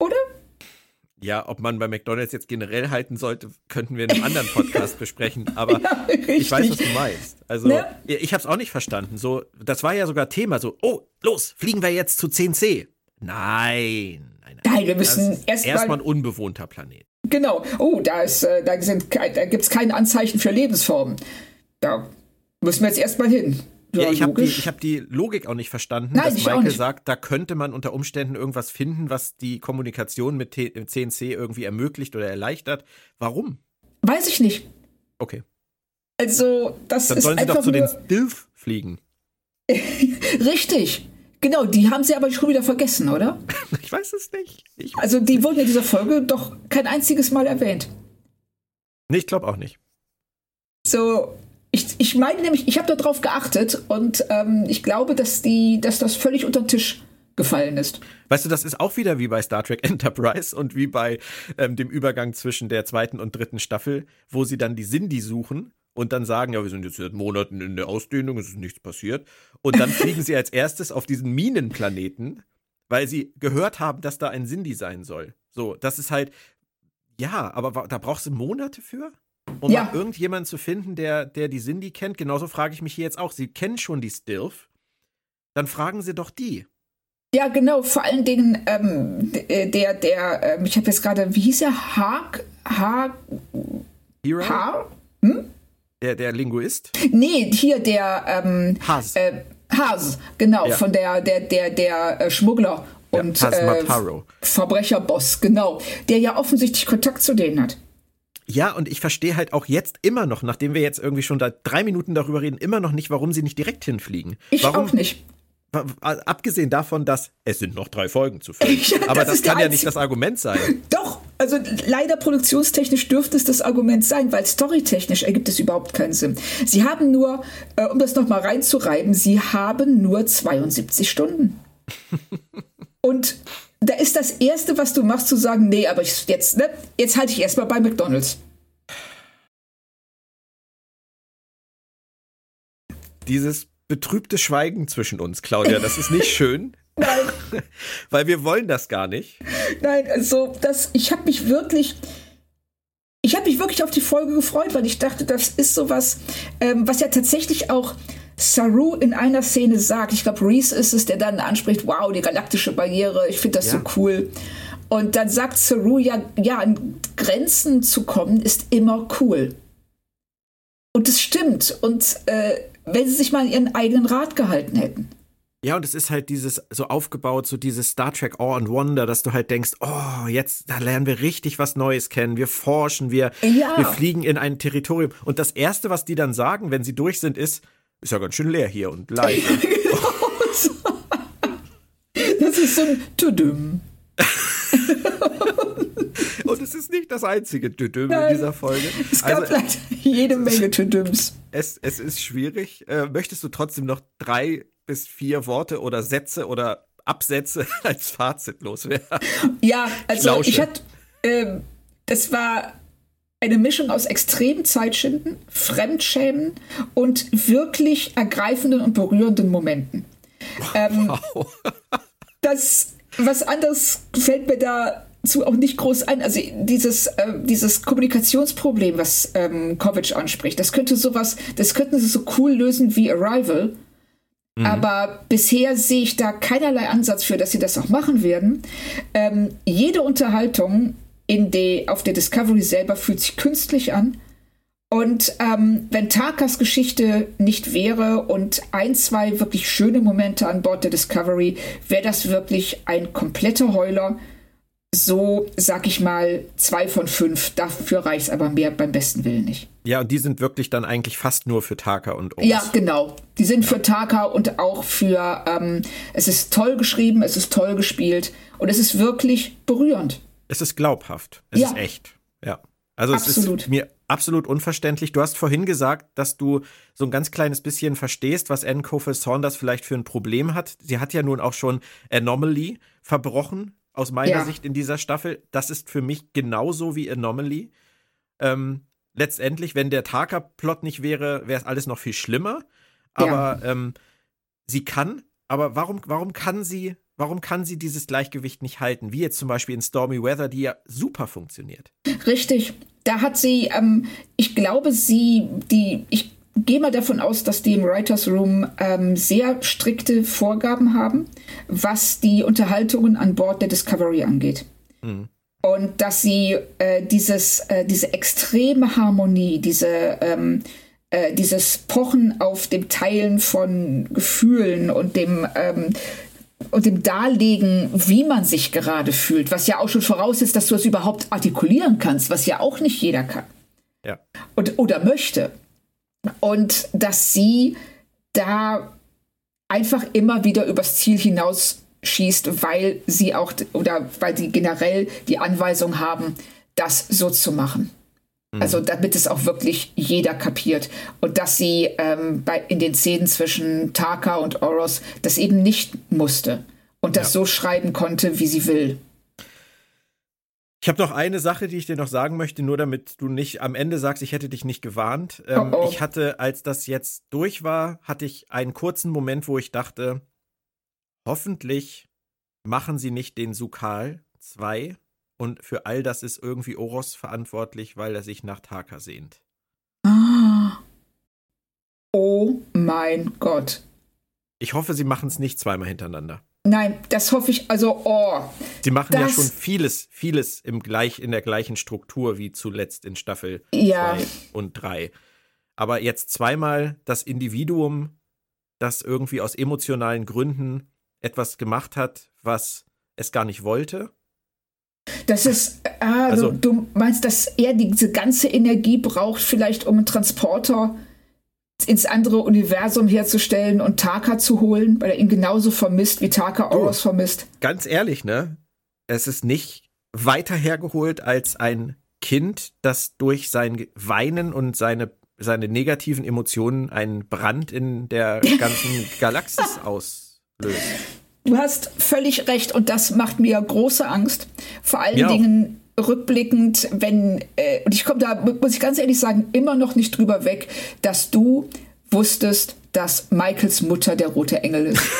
Oder? Ja, ob man bei McDonalds jetzt generell halten sollte, könnten wir in einem anderen Podcast besprechen. Aber ja, ich weiß, was du meinst. Also, ne? ich habe es auch nicht verstanden. So, das war ja sogar Thema. So, oh, los, fliegen wir jetzt zu 10C. Nein, nein, nein. Nein, wir müssen erstmal erst ein unbewohnter Planet. Genau. Oh, da, ist, äh, da, da gibt es keine Anzeichen für Lebensformen. Da müssen wir jetzt erstmal hin. Ja, ja, ich habe die, hab die Logik auch nicht verstanden, Nein, dass Michael sagt, da könnte man unter Umständen irgendwas finden, was die Kommunikation mit CNC irgendwie ermöglicht oder erleichtert. Warum? Weiß ich nicht. Okay. Also, das Dann ist sollen sie doch zu den Stilf fliegen. Richtig. Genau, die haben sie aber schon wieder vergessen, oder? Ich weiß es nicht. Weiß also, die wurden in dieser Folge doch kein einziges Mal erwähnt. Nee, ich glaube auch nicht. So, ich, ich meine nämlich, ich habe darauf geachtet und ähm, ich glaube, dass, die, dass das völlig unter den Tisch gefallen ist. Weißt du, das ist auch wieder wie bei Star Trek Enterprise und wie bei ähm, dem Übergang zwischen der zweiten und dritten Staffel, wo sie dann die Sindhi suchen und dann sagen, ja, wir sind jetzt seit Monaten in der Ausdehnung, es ist nichts passiert. Und dann fliegen sie als erstes auf diesen Minenplaneten, weil sie gehört haben, dass da ein Sindhi sein soll. So, das ist halt, ja, aber da brauchst du Monate für? Um ja. irgendjemanden zu finden, der, der die Cindy kennt. Genauso frage ich mich hier jetzt auch. Sie kennen schon die Stilf. Dann fragen Sie doch die. Ja, genau. Vor allen Dingen ähm, der, der, ähm, ich habe jetzt gerade, wie hieß er? Haag? Haag? Hero? Ha? Hm? Der, der Linguist? Nee, hier der ähm, Haas. Äh, Haas, genau, ja. von der, der, der, der äh, Schmuggler und ja, äh, Verbrecherboss, genau, der ja offensichtlich Kontakt zu denen hat. Ja, und ich verstehe halt auch jetzt immer noch, nachdem wir jetzt irgendwie schon da drei Minuten darüber reden, immer noch nicht, warum sie nicht direkt hinfliegen. Ich warum, auch nicht. Abgesehen davon, dass es sind noch drei Folgen zu filmen. Ja, Aber das, das kann ja nicht das Argument sein. Doch, also leider produktionstechnisch dürfte es das Argument sein, weil storytechnisch ergibt es überhaupt keinen Sinn. Sie haben nur, äh, um das nochmal reinzureiben, sie haben nur 72 Stunden. Und da ist das Erste, was du machst, zu sagen, nee, aber ich, jetzt, ne, jetzt halte ich erstmal bei McDonalds. Dieses betrübte Schweigen zwischen uns, Claudia, das ist nicht schön. Nein. Weil wir wollen das gar nicht. Nein, also das, ich habe mich wirklich, ich habe mich wirklich auf die Folge gefreut, weil ich dachte, das ist sowas, ähm, was ja tatsächlich auch Saru in einer Szene sagt, ich glaube, Reese ist es, der dann anspricht, wow, die galaktische Barriere, ich finde das ja. so cool. Und dann sagt Saru ja, ja, an Grenzen zu kommen ist immer cool. Und es stimmt. Und äh, wenn sie sich mal an ihren eigenen Rat gehalten hätten. Ja, und es ist halt dieses so aufgebaut, so dieses Star Trek Awe and Wonder, dass du halt denkst, oh, jetzt da lernen wir richtig was Neues kennen. Wir forschen, wir, ja. wir fliegen in ein Territorium. Und das Erste, was die dann sagen, wenn sie durch sind, ist, ist ja ganz schön leer hier und leise. das ist so ein Tudum. und es ist nicht das einzige Tudum in dieser Folge. Es gab also, jede Menge Tudums. Es, es ist schwierig. Äh, möchtest du trotzdem noch drei bis vier Worte oder Sätze oder Absätze als Fazit loswerden? Ja, also ich, ich hatte, äh, das war eine Mischung aus extremen Zeitschinden, Fremdschämen und wirklich ergreifenden und berührenden Momenten. Ähm, wow. das was anderes fällt mir dazu auch nicht groß ein. Also dieses, äh, dieses Kommunikationsproblem, was ähm, Kovic anspricht, das könnte sowas, das könnten sie so cool lösen wie Arrival. Mhm. Aber bisher sehe ich da keinerlei Ansatz für, dass sie das auch machen werden. Ähm, jede Unterhaltung in de, auf der Discovery selber fühlt sich künstlich an. Und ähm, wenn Takas Geschichte nicht wäre und ein, zwei wirklich schöne Momente an Bord der Discovery, wäre das wirklich ein kompletter Heuler. So, sag ich mal, zwei von fünf. Dafür reicht es aber mehr beim besten Willen nicht. Ja, und die sind wirklich dann eigentlich fast nur für Taka und Oz. Ja, genau. Die sind ja. für Taka und auch für, ähm, es ist toll geschrieben, es ist toll gespielt und es ist wirklich berührend. Es ist glaubhaft. Es ja. ist echt. Ja. Also Absolut. es ist mir absolut unverständlich. Du hast vorhin gesagt, dass du so ein ganz kleines bisschen verstehst, was Anne Cofer Saunders vielleicht für ein Problem hat. Sie hat ja nun auch schon Anomaly verbrochen, aus meiner ja. Sicht in dieser Staffel. Das ist für mich genauso wie Anomaly. Ähm, letztendlich, wenn der Taka-Plot nicht wäre, wäre es alles noch viel schlimmer. Aber ja. ähm, sie kann, aber warum, warum kann sie, warum kann sie dieses Gleichgewicht nicht halten? Wie jetzt zum Beispiel in Stormy Weather, die ja super funktioniert. Richtig da hat sie, ähm, ich glaube, sie, die, ich gehe mal davon aus, dass die im Writers Room ähm, sehr strikte Vorgaben haben, was die Unterhaltungen an Bord der Discovery angeht. Mhm. Und dass sie äh, dieses, äh, diese extreme Harmonie, diese, ähm, äh, dieses Pochen auf dem Teilen von Gefühlen und dem ähm, und dem Darlegen, wie man sich gerade fühlt, was ja auch schon voraussetzt, dass du es überhaupt artikulieren kannst, was ja auch nicht jeder kann. Ja. Und, oder möchte. Und dass sie da einfach immer wieder übers Ziel hinaus schießt, weil sie auch oder weil sie generell die Anweisung haben, das so zu machen. Mhm. Also damit es auch wirklich jeder kapiert. Und dass sie ähm, bei, in den Szenen zwischen Taka und Oros das eben nicht musste und das ja. so schreiben konnte, wie sie will. Ich habe noch eine Sache, die ich dir noch sagen möchte, nur damit du nicht am Ende sagst, ich hätte dich nicht gewarnt. Ähm, oh oh. Ich hatte, als das jetzt durch war, hatte ich einen kurzen Moment, wo ich dachte, hoffentlich machen sie nicht den Sukal 2 und für all das ist irgendwie Oros verantwortlich, weil er sich nach Taka sehnt. Oh mein Gott. Ich hoffe, sie machen es nicht zweimal hintereinander. Nein, das hoffe ich. Also, oh. Sie machen ja schon vieles, vieles im gleich, in der gleichen Struktur wie zuletzt in Staffel 2 ja. und 3. Aber jetzt zweimal das Individuum, das irgendwie aus emotionalen Gründen etwas gemacht hat, was es gar nicht wollte das ist, ah, also, du, du, meinst, dass er diese ganze Energie braucht, vielleicht um einen Transporter ins andere Universum herzustellen und Taka zu holen, weil er ihn genauso vermisst, wie Taka Oros vermisst. Ganz ehrlich, ne? Es ist nicht weiter hergeholt als ein Kind, das durch sein Weinen und seine, seine negativen Emotionen einen Brand in der ganzen Galaxis auslöst. Du hast völlig recht und das macht mir große Angst. Vor allen ja. Dingen rückblickend, wenn, äh, und ich komme da, muss ich ganz ehrlich sagen, immer noch nicht drüber weg, dass du wusstest, dass Michaels Mutter der rote Engel ist.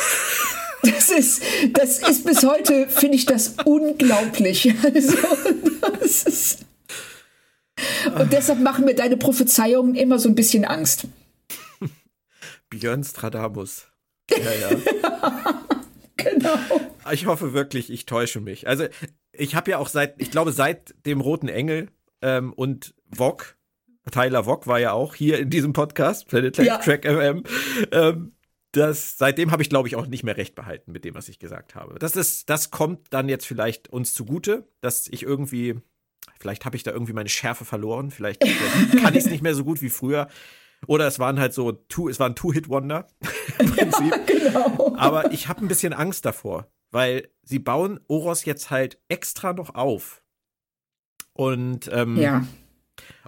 Das ist, das ist bis heute, finde ich das unglaublich. Also, das ist und deshalb machen mir deine Prophezeiungen immer so ein bisschen Angst. Björn Stradamus. Ja, ja. Genau. Ich hoffe wirklich, ich täusche mich. Also, ich habe ja auch seit, ich glaube, seit dem Roten Engel ähm, und Vog, Tyler Vog war ja auch hier in diesem Podcast, Planet ja. Track FM. Ähm, das, seitdem habe ich, glaube ich, auch nicht mehr recht behalten mit dem, was ich gesagt habe. Das, ist, das kommt dann jetzt vielleicht uns zugute, dass ich irgendwie, vielleicht habe ich da irgendwie meine Schärfe verloren, vielleicht kann ich es nicht mehr so gut wie früher. Oder es waren halt so, two, es waren Two-Hit-Wonder im Prinzip. Ja, genau. Aber ich habe ein bisschen Angst davor, weil sie bauen Oros jetzt halt extra noch auf. Und ähm, ja.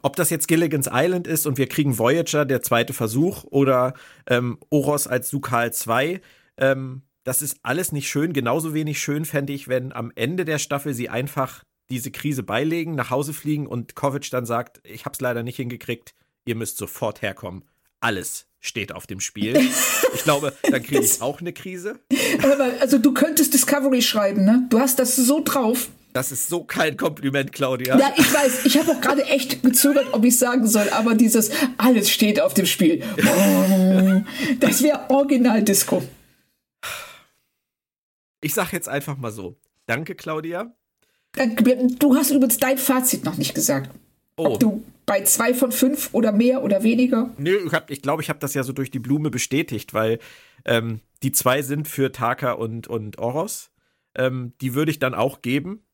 ob das jetzt Gilligan's Island ist und wir kriegen Voyager, der zweite Versuch, oder ähm, Oros als Sukal 2, ähm, das ist alles nicht schön. Genauso wenig schön fände ich, wenn am Ende der Staffel sie einfach diese Krise beilegen, nach Hause fliegen und Kovic dann sagt, ich hab's leider nicht hingekriegt, ihr müsst sofort herkommen. Alles steht auf dem Spiel. Ich glaube, dann kriege ich auch eine Krise. Aber, also du könntest Discovery schreiben, ne? Du hast das so drauf. Das ist so kein Kompliment, Claudia. Ja, ich weiß. Ich habe auch gerade echt gezögert, ob ich sagen soll, aber dieses alles steht auf dem Spiel. Oh, das wäre Original-Disco. Ich sag jetzt einfach mal so. Danke, Claudia. Du hast übrigens dein Fazit noch nicht gesagt. Oh. Ob du bei zwei von fünf oder mehr oder weniger? Nö, ich glaube, ich, glaub, ich habe das ja so durch die Blume bestätigt, weil ähm, die zwei sind für Taka und, und Oros. Ähm, die würde ich dann auch geben.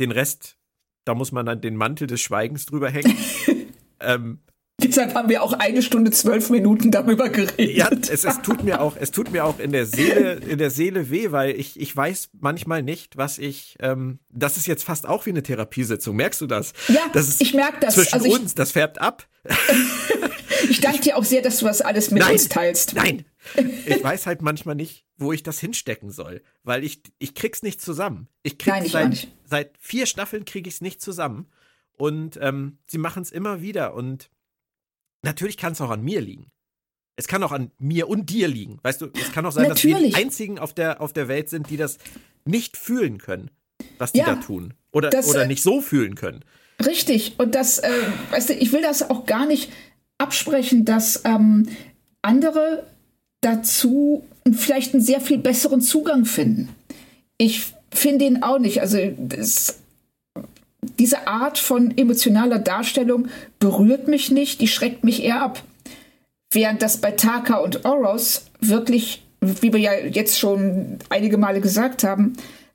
Den Rest, da muss man dann den Mantel des Schweigens drüber hängen. ähm, Deshalb haben wir auch eine Stunde zwölf Minuten darüber geredet. Ja, es, es, tut mir auch, es tut mir auch in der Seele, in der Seele weh, weil ich, ich weiß manchmal nicht, was ich. Ähm, das ist jetzt fast auch wie eine Therapiesitzung. Merkst du das? Ja, das ich merke das. Zwischen also ich, uns, das färbt ab. ich danke dir auch sehr, dass du das alles mit nein, uns teilst. Nein, ich weiß halt manchmal nicht, wo ich das hinstecken soll, weil ich ich krieg's nicht zusammen. Ich krieg's nein, ich seit, seit vier Staffeln kriege ich es nicht zusammen und ähm, sie machen es immer wieder und natürlich kann es auch an mir liegen. Es kann auch an mir und dir liegen. Weißt du, es kann auch sein, natürlich. dass wir die einzigen auf der, auf der Welt sind, die das nicht fühlen können, was die ja, da tun. Oder, das, oder äh, nicht so fühlen können. Richtig. Und das, äh, weißt du, ich will das auch gar nicht absprechen, dass ähm, andere dazu vielleicht einen sehr viel besseren Zugang finden. Ich finde ihn auch nicht. Also das, diese Art von emotionaler Darstellung berührt mich nicht, die schreckt mich eher ab. Während das bei Taka und Oros wirklich, wie wir ja jetzt schon einige Male gesagt haben,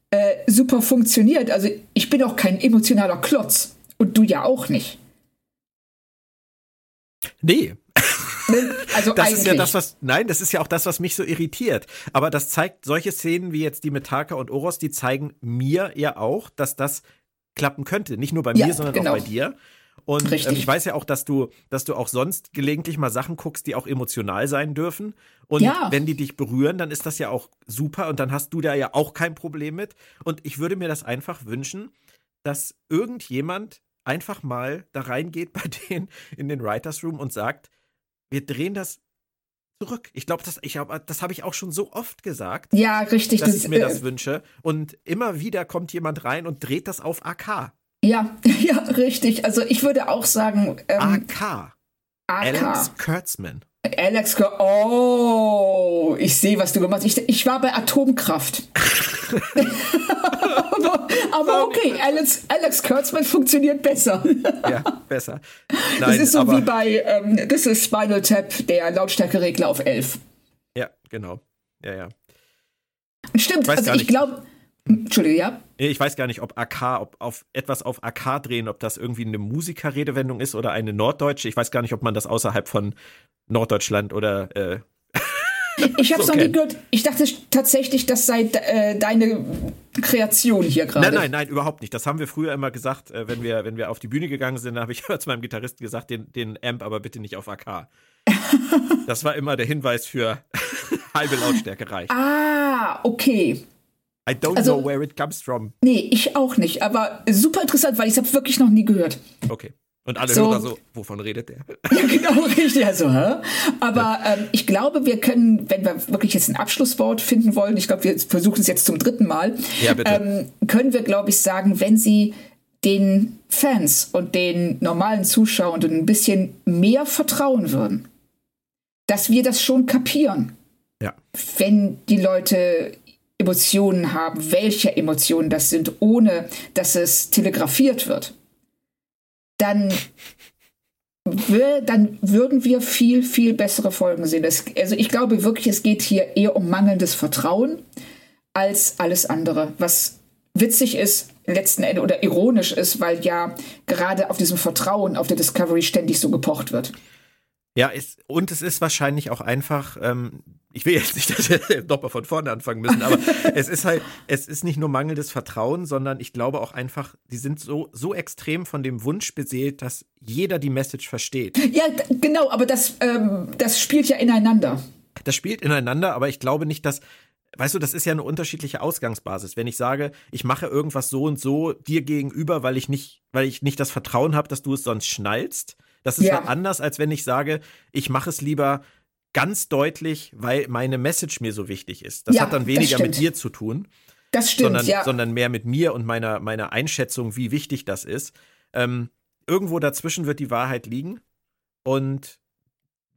äh, super funktioniert. Also ich bin auch kein emotionaler Klotz und du ja auch nicht. Nee. Ne? Also das eigentlich. ist ja das, was, nein, das ist ja auch das, was mich so irritiert. Aber das zeigt solche Szenen wie jetzt die mit Taka und Oros, die zeigen mir ja auch, dass das klappen könnte. Nicht nur bei ja, mir, sondern genau. auch bei dir. Und ähm, ich weiß ja auch, dass du, dass du auch sonst gelegentlich mal Sachen guckst, die auch emotional sein dürfen. Und ja. wenn die dich berühren, dann ist das ja auch super und dann hast du da ja auch kein Problem mit. Und ich würde mir das einfach wünschen, dass irgendjemand einfach mal da reingeht bei denen in den Writers Room und sagt, wir drehen das zurück. Ich glaube, das, ich hab, das habe ich auch schon so oft gesagt. Ja, richtig. Dass das, ich mir das äh, wünsche. Und immer wieder kommt jemand rein und dreht das auf AK. Ja, ja, richtig. Also ich würde auch sagen. Ähm, AK. AK. Alex Kurtzman. Alex, oh, ich sehe, was du gemacht hast. Ich, ich war bei Atomkraft. aber, okay, Alex, Alex Kurtzman funktioniert besser. ja, besser. Nein, das ist so wie bei, ähm, das ist Spinal Tap, der Lautstärkeregler auf 11. Ja, genau. Ja, ja. Stimmt, also ich glaube, Entschuldige, ja? Ich weiß gar nicht, ob AK, ob auf etwas auf AK drehen, ob das irgendwie eine Musikerredewendung ist oder eine norddeutsche. Ich weiß gar nicht, ob man das außerhalb von Norddeutschland oder äh, ich habe es okay. noch nie gehört. Ich dachte tatsächlich, das sei äh, deine Kreation hier gerade. Nein, nein, nein, überhaupt nicht. Das haben wir früher immer gesagt, äh, wenn, wir, wenn wir auf die Bühne gegangen sind, habe ich zu meinem Gitarristen gesagt, den, den Amp aber bitte nicht auf AK. das war immer der Hinweis für halbe Lautstärke reicht. Ah, okay. I don't also, know where it comes from. Nee, ich auch nicht. Aber super interessant, weil ich es wirklich noch nie gehört. Okay. Und alle so, Hörer so, wovon redet der? Ja, genau, richtig. Also, hä? Aber ähm, ich glaube, wir können, wenn wir wirklich jetzt ein Abschlusswort finden wollen, ich glaube, wir versuchen es jetzt zum dritten Mal, ja. Ähm, können wir, glaube ich, sagen, wenn Sie den Fans und den normalen Zuschauern ein bisschen mehr vertrauen würden, dass wir das schon kapieren. Ja. Wenn die Leute Emotionen haben, welche Emotionen das sind, ohne dass es telegrafiert wird, dann, wir, dann würden wir viel, viel bessere Folgen sehen. Das, also ich glaube wirklich, es geht hier eher um mangelndes Vertrauen als alles andere, was witzig ist, letzten Endes oder ironisch ist, weil ja gerade auf diesem Vertrauen auf der Discovery ständig so gepocht wird. Ja, ist, und es ist wahrscheinlich auch einfach, ähm, ich will jetzt nicht, dass wir nochmal von vorne anfangen müssen, aber es ist halt, es ist nicht nur mangelndes Vertrauen, sondern ich glaube auch einfach, die sind so, so extrem von dem Wunsch beseelt, dass jeder die Message versteht. Ja, genau, aber das, ähm, das spielt ja ineinander. Das spielt ineinander, aber ich glaube nicht, dass, weißt du, das ist ja eine unterschiedliche Ausgangsbasis. Wenn ich sage, ich mache irgendwas so und so dir gegenüber, weil ich nicht, weil ich nicht das Vertrauen habe, dass du es sonst schnallst, das ist ja. anders, als wenn ich sage, ich mache es lieber ganz deutlich, weil meine Message mir so wichtig ist. Das Ja, hat dann weniger mit dir zu tun, Das stimmt, sondern, ja. sondern mehr mit mir und meiner, meiner Einschätzung, wie wichtig das ist. Ähm, irgendwo dazwischen wird die Wahrheit liegen. Und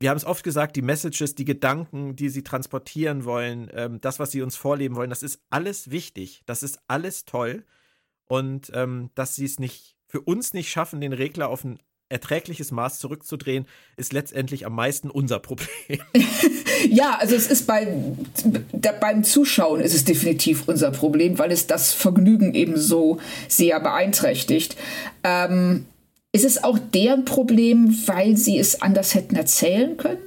wir haben es oft gesagt, die Messages, die Gedanken, die sie transportieren wollen, ähm, das, was sie uns vorleben wollen, das ist alles wichtig. Das ist alles toll. Und ähm, dass sie es nicht für uns nicht schaffen, den Regler auf ein erträgliches Maß zurückzudrehen, ist letztendlich am meisten unser Problem. Ja, also es ist bei, da, beim Zuschauen ist es definitiv unser Problem, weil es das Vergnügen eben so sehr beeinträchtigt. Ähm, ist es auch deren Problem, weil sie es anders hätten erzählen können?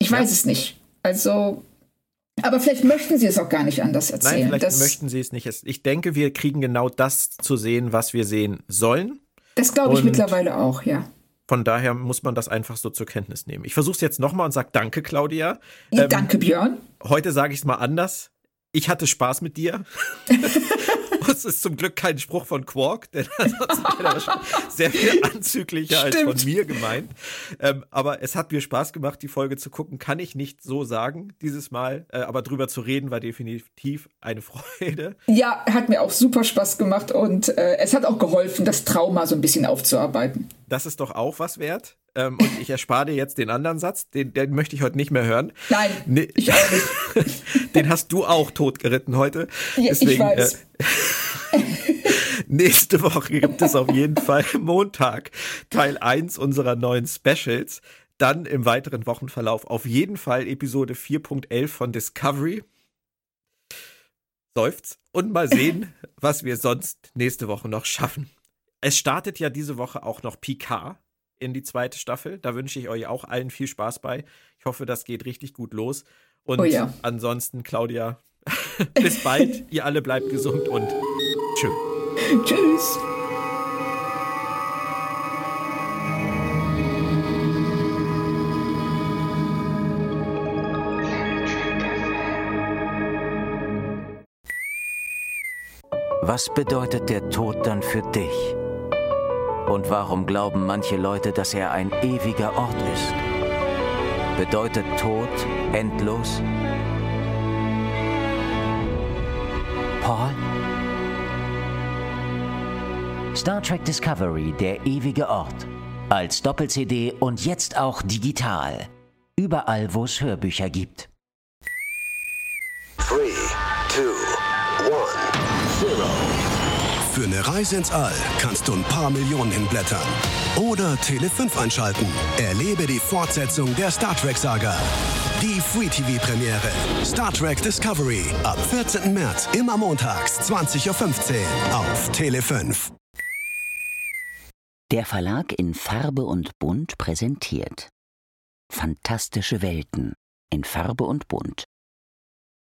Ich weiß Ja. es nicht. Also, aber vielleicht möchten sie es auch gar nicht anders erzählen. Nein, vielleicht das möchten sie es nicht. Ich denke, wir kriegen genau das zu sehen, was wir sehen sollen. Das glaube ich und- mittlerweile auch, ja. Von daher muss man das einfach so zur Kenntnis nehmen. Ich versuche es jetzt nochmal und sage Danke, Claudia. ja Ähm, danke, Björn. Heute sage ich es mal anders. Ich hatte Spaß mit dir. Es ist zum Glück kein Spruch von Quark, denn ansonsten wäre wahrscheinlich sehr viel anzüglicher als Stimmt. von mir gemeint. Ähm, aber es hat mir Spaß gemacht, die Folge zu gucken. Kann ich nicht so sagen dieses Mal. Äh, aber drüber zu reden war definitiv eine Freude. Ja, hat mir auch super Spaß gemacht und äh, es hat auch geholfen, das Trauma so ein bisschen aufzuarbeiten. Das ist doch auch was wert. Ähm, und ich erspare dir jetzt den anderen Satz, den, den möchte ich heute nicht mehr hören. Nein, Nee. ich auch nicht. Den hast du auch totgeritten heute. Ja, ich Deswegen, weiß. Äh, nächste Woche gibt es auf jeden Fall Montag Teil 1 unserer neuen Specials. Dann im weiteren Wochenverlauf auf jeden Fall Episode 4.11 von Discovery. Seufz. Und mal sehen, was wir sonst nächste Woche noch schaffen. Es startet ja diese Woche auch noch Picard in die zweite Staffel. Da wünsche ich euch auch allen viel Spaß bei. Ich hoffe, das geht richtig gut los. Und Oh ja. ansonsten, Claudia, bis bald. Ihr alle bleibt gesund und tschüss. Tschüss. Was bedeutet der Tod dann für dich? Und warum glauben manche Leute, dass er ein ewiger Ort ist? Bedeutet Tod endlos? Paul? Star Trek Discovery, der ewige Ort. Als Doppel-CD und jetzt auch digital. Überall, wo es Hörbücher gibt. 3, 2, 1, 0. Für eine Reise ins All kannst du ein paar Millionen hinblättern. Oder Tele 5 einschalten. Erlebe die Fortsetzung der Star Trek-Saga. Die Free-TV-Premiere. Star Trek Discovery. Ab 14. März, immer montags, 20.15 Uhr auf Tele 5. Der Verlag in Farbe und Bunt präsentiert Fantastische Welten in Farbe und Bunt.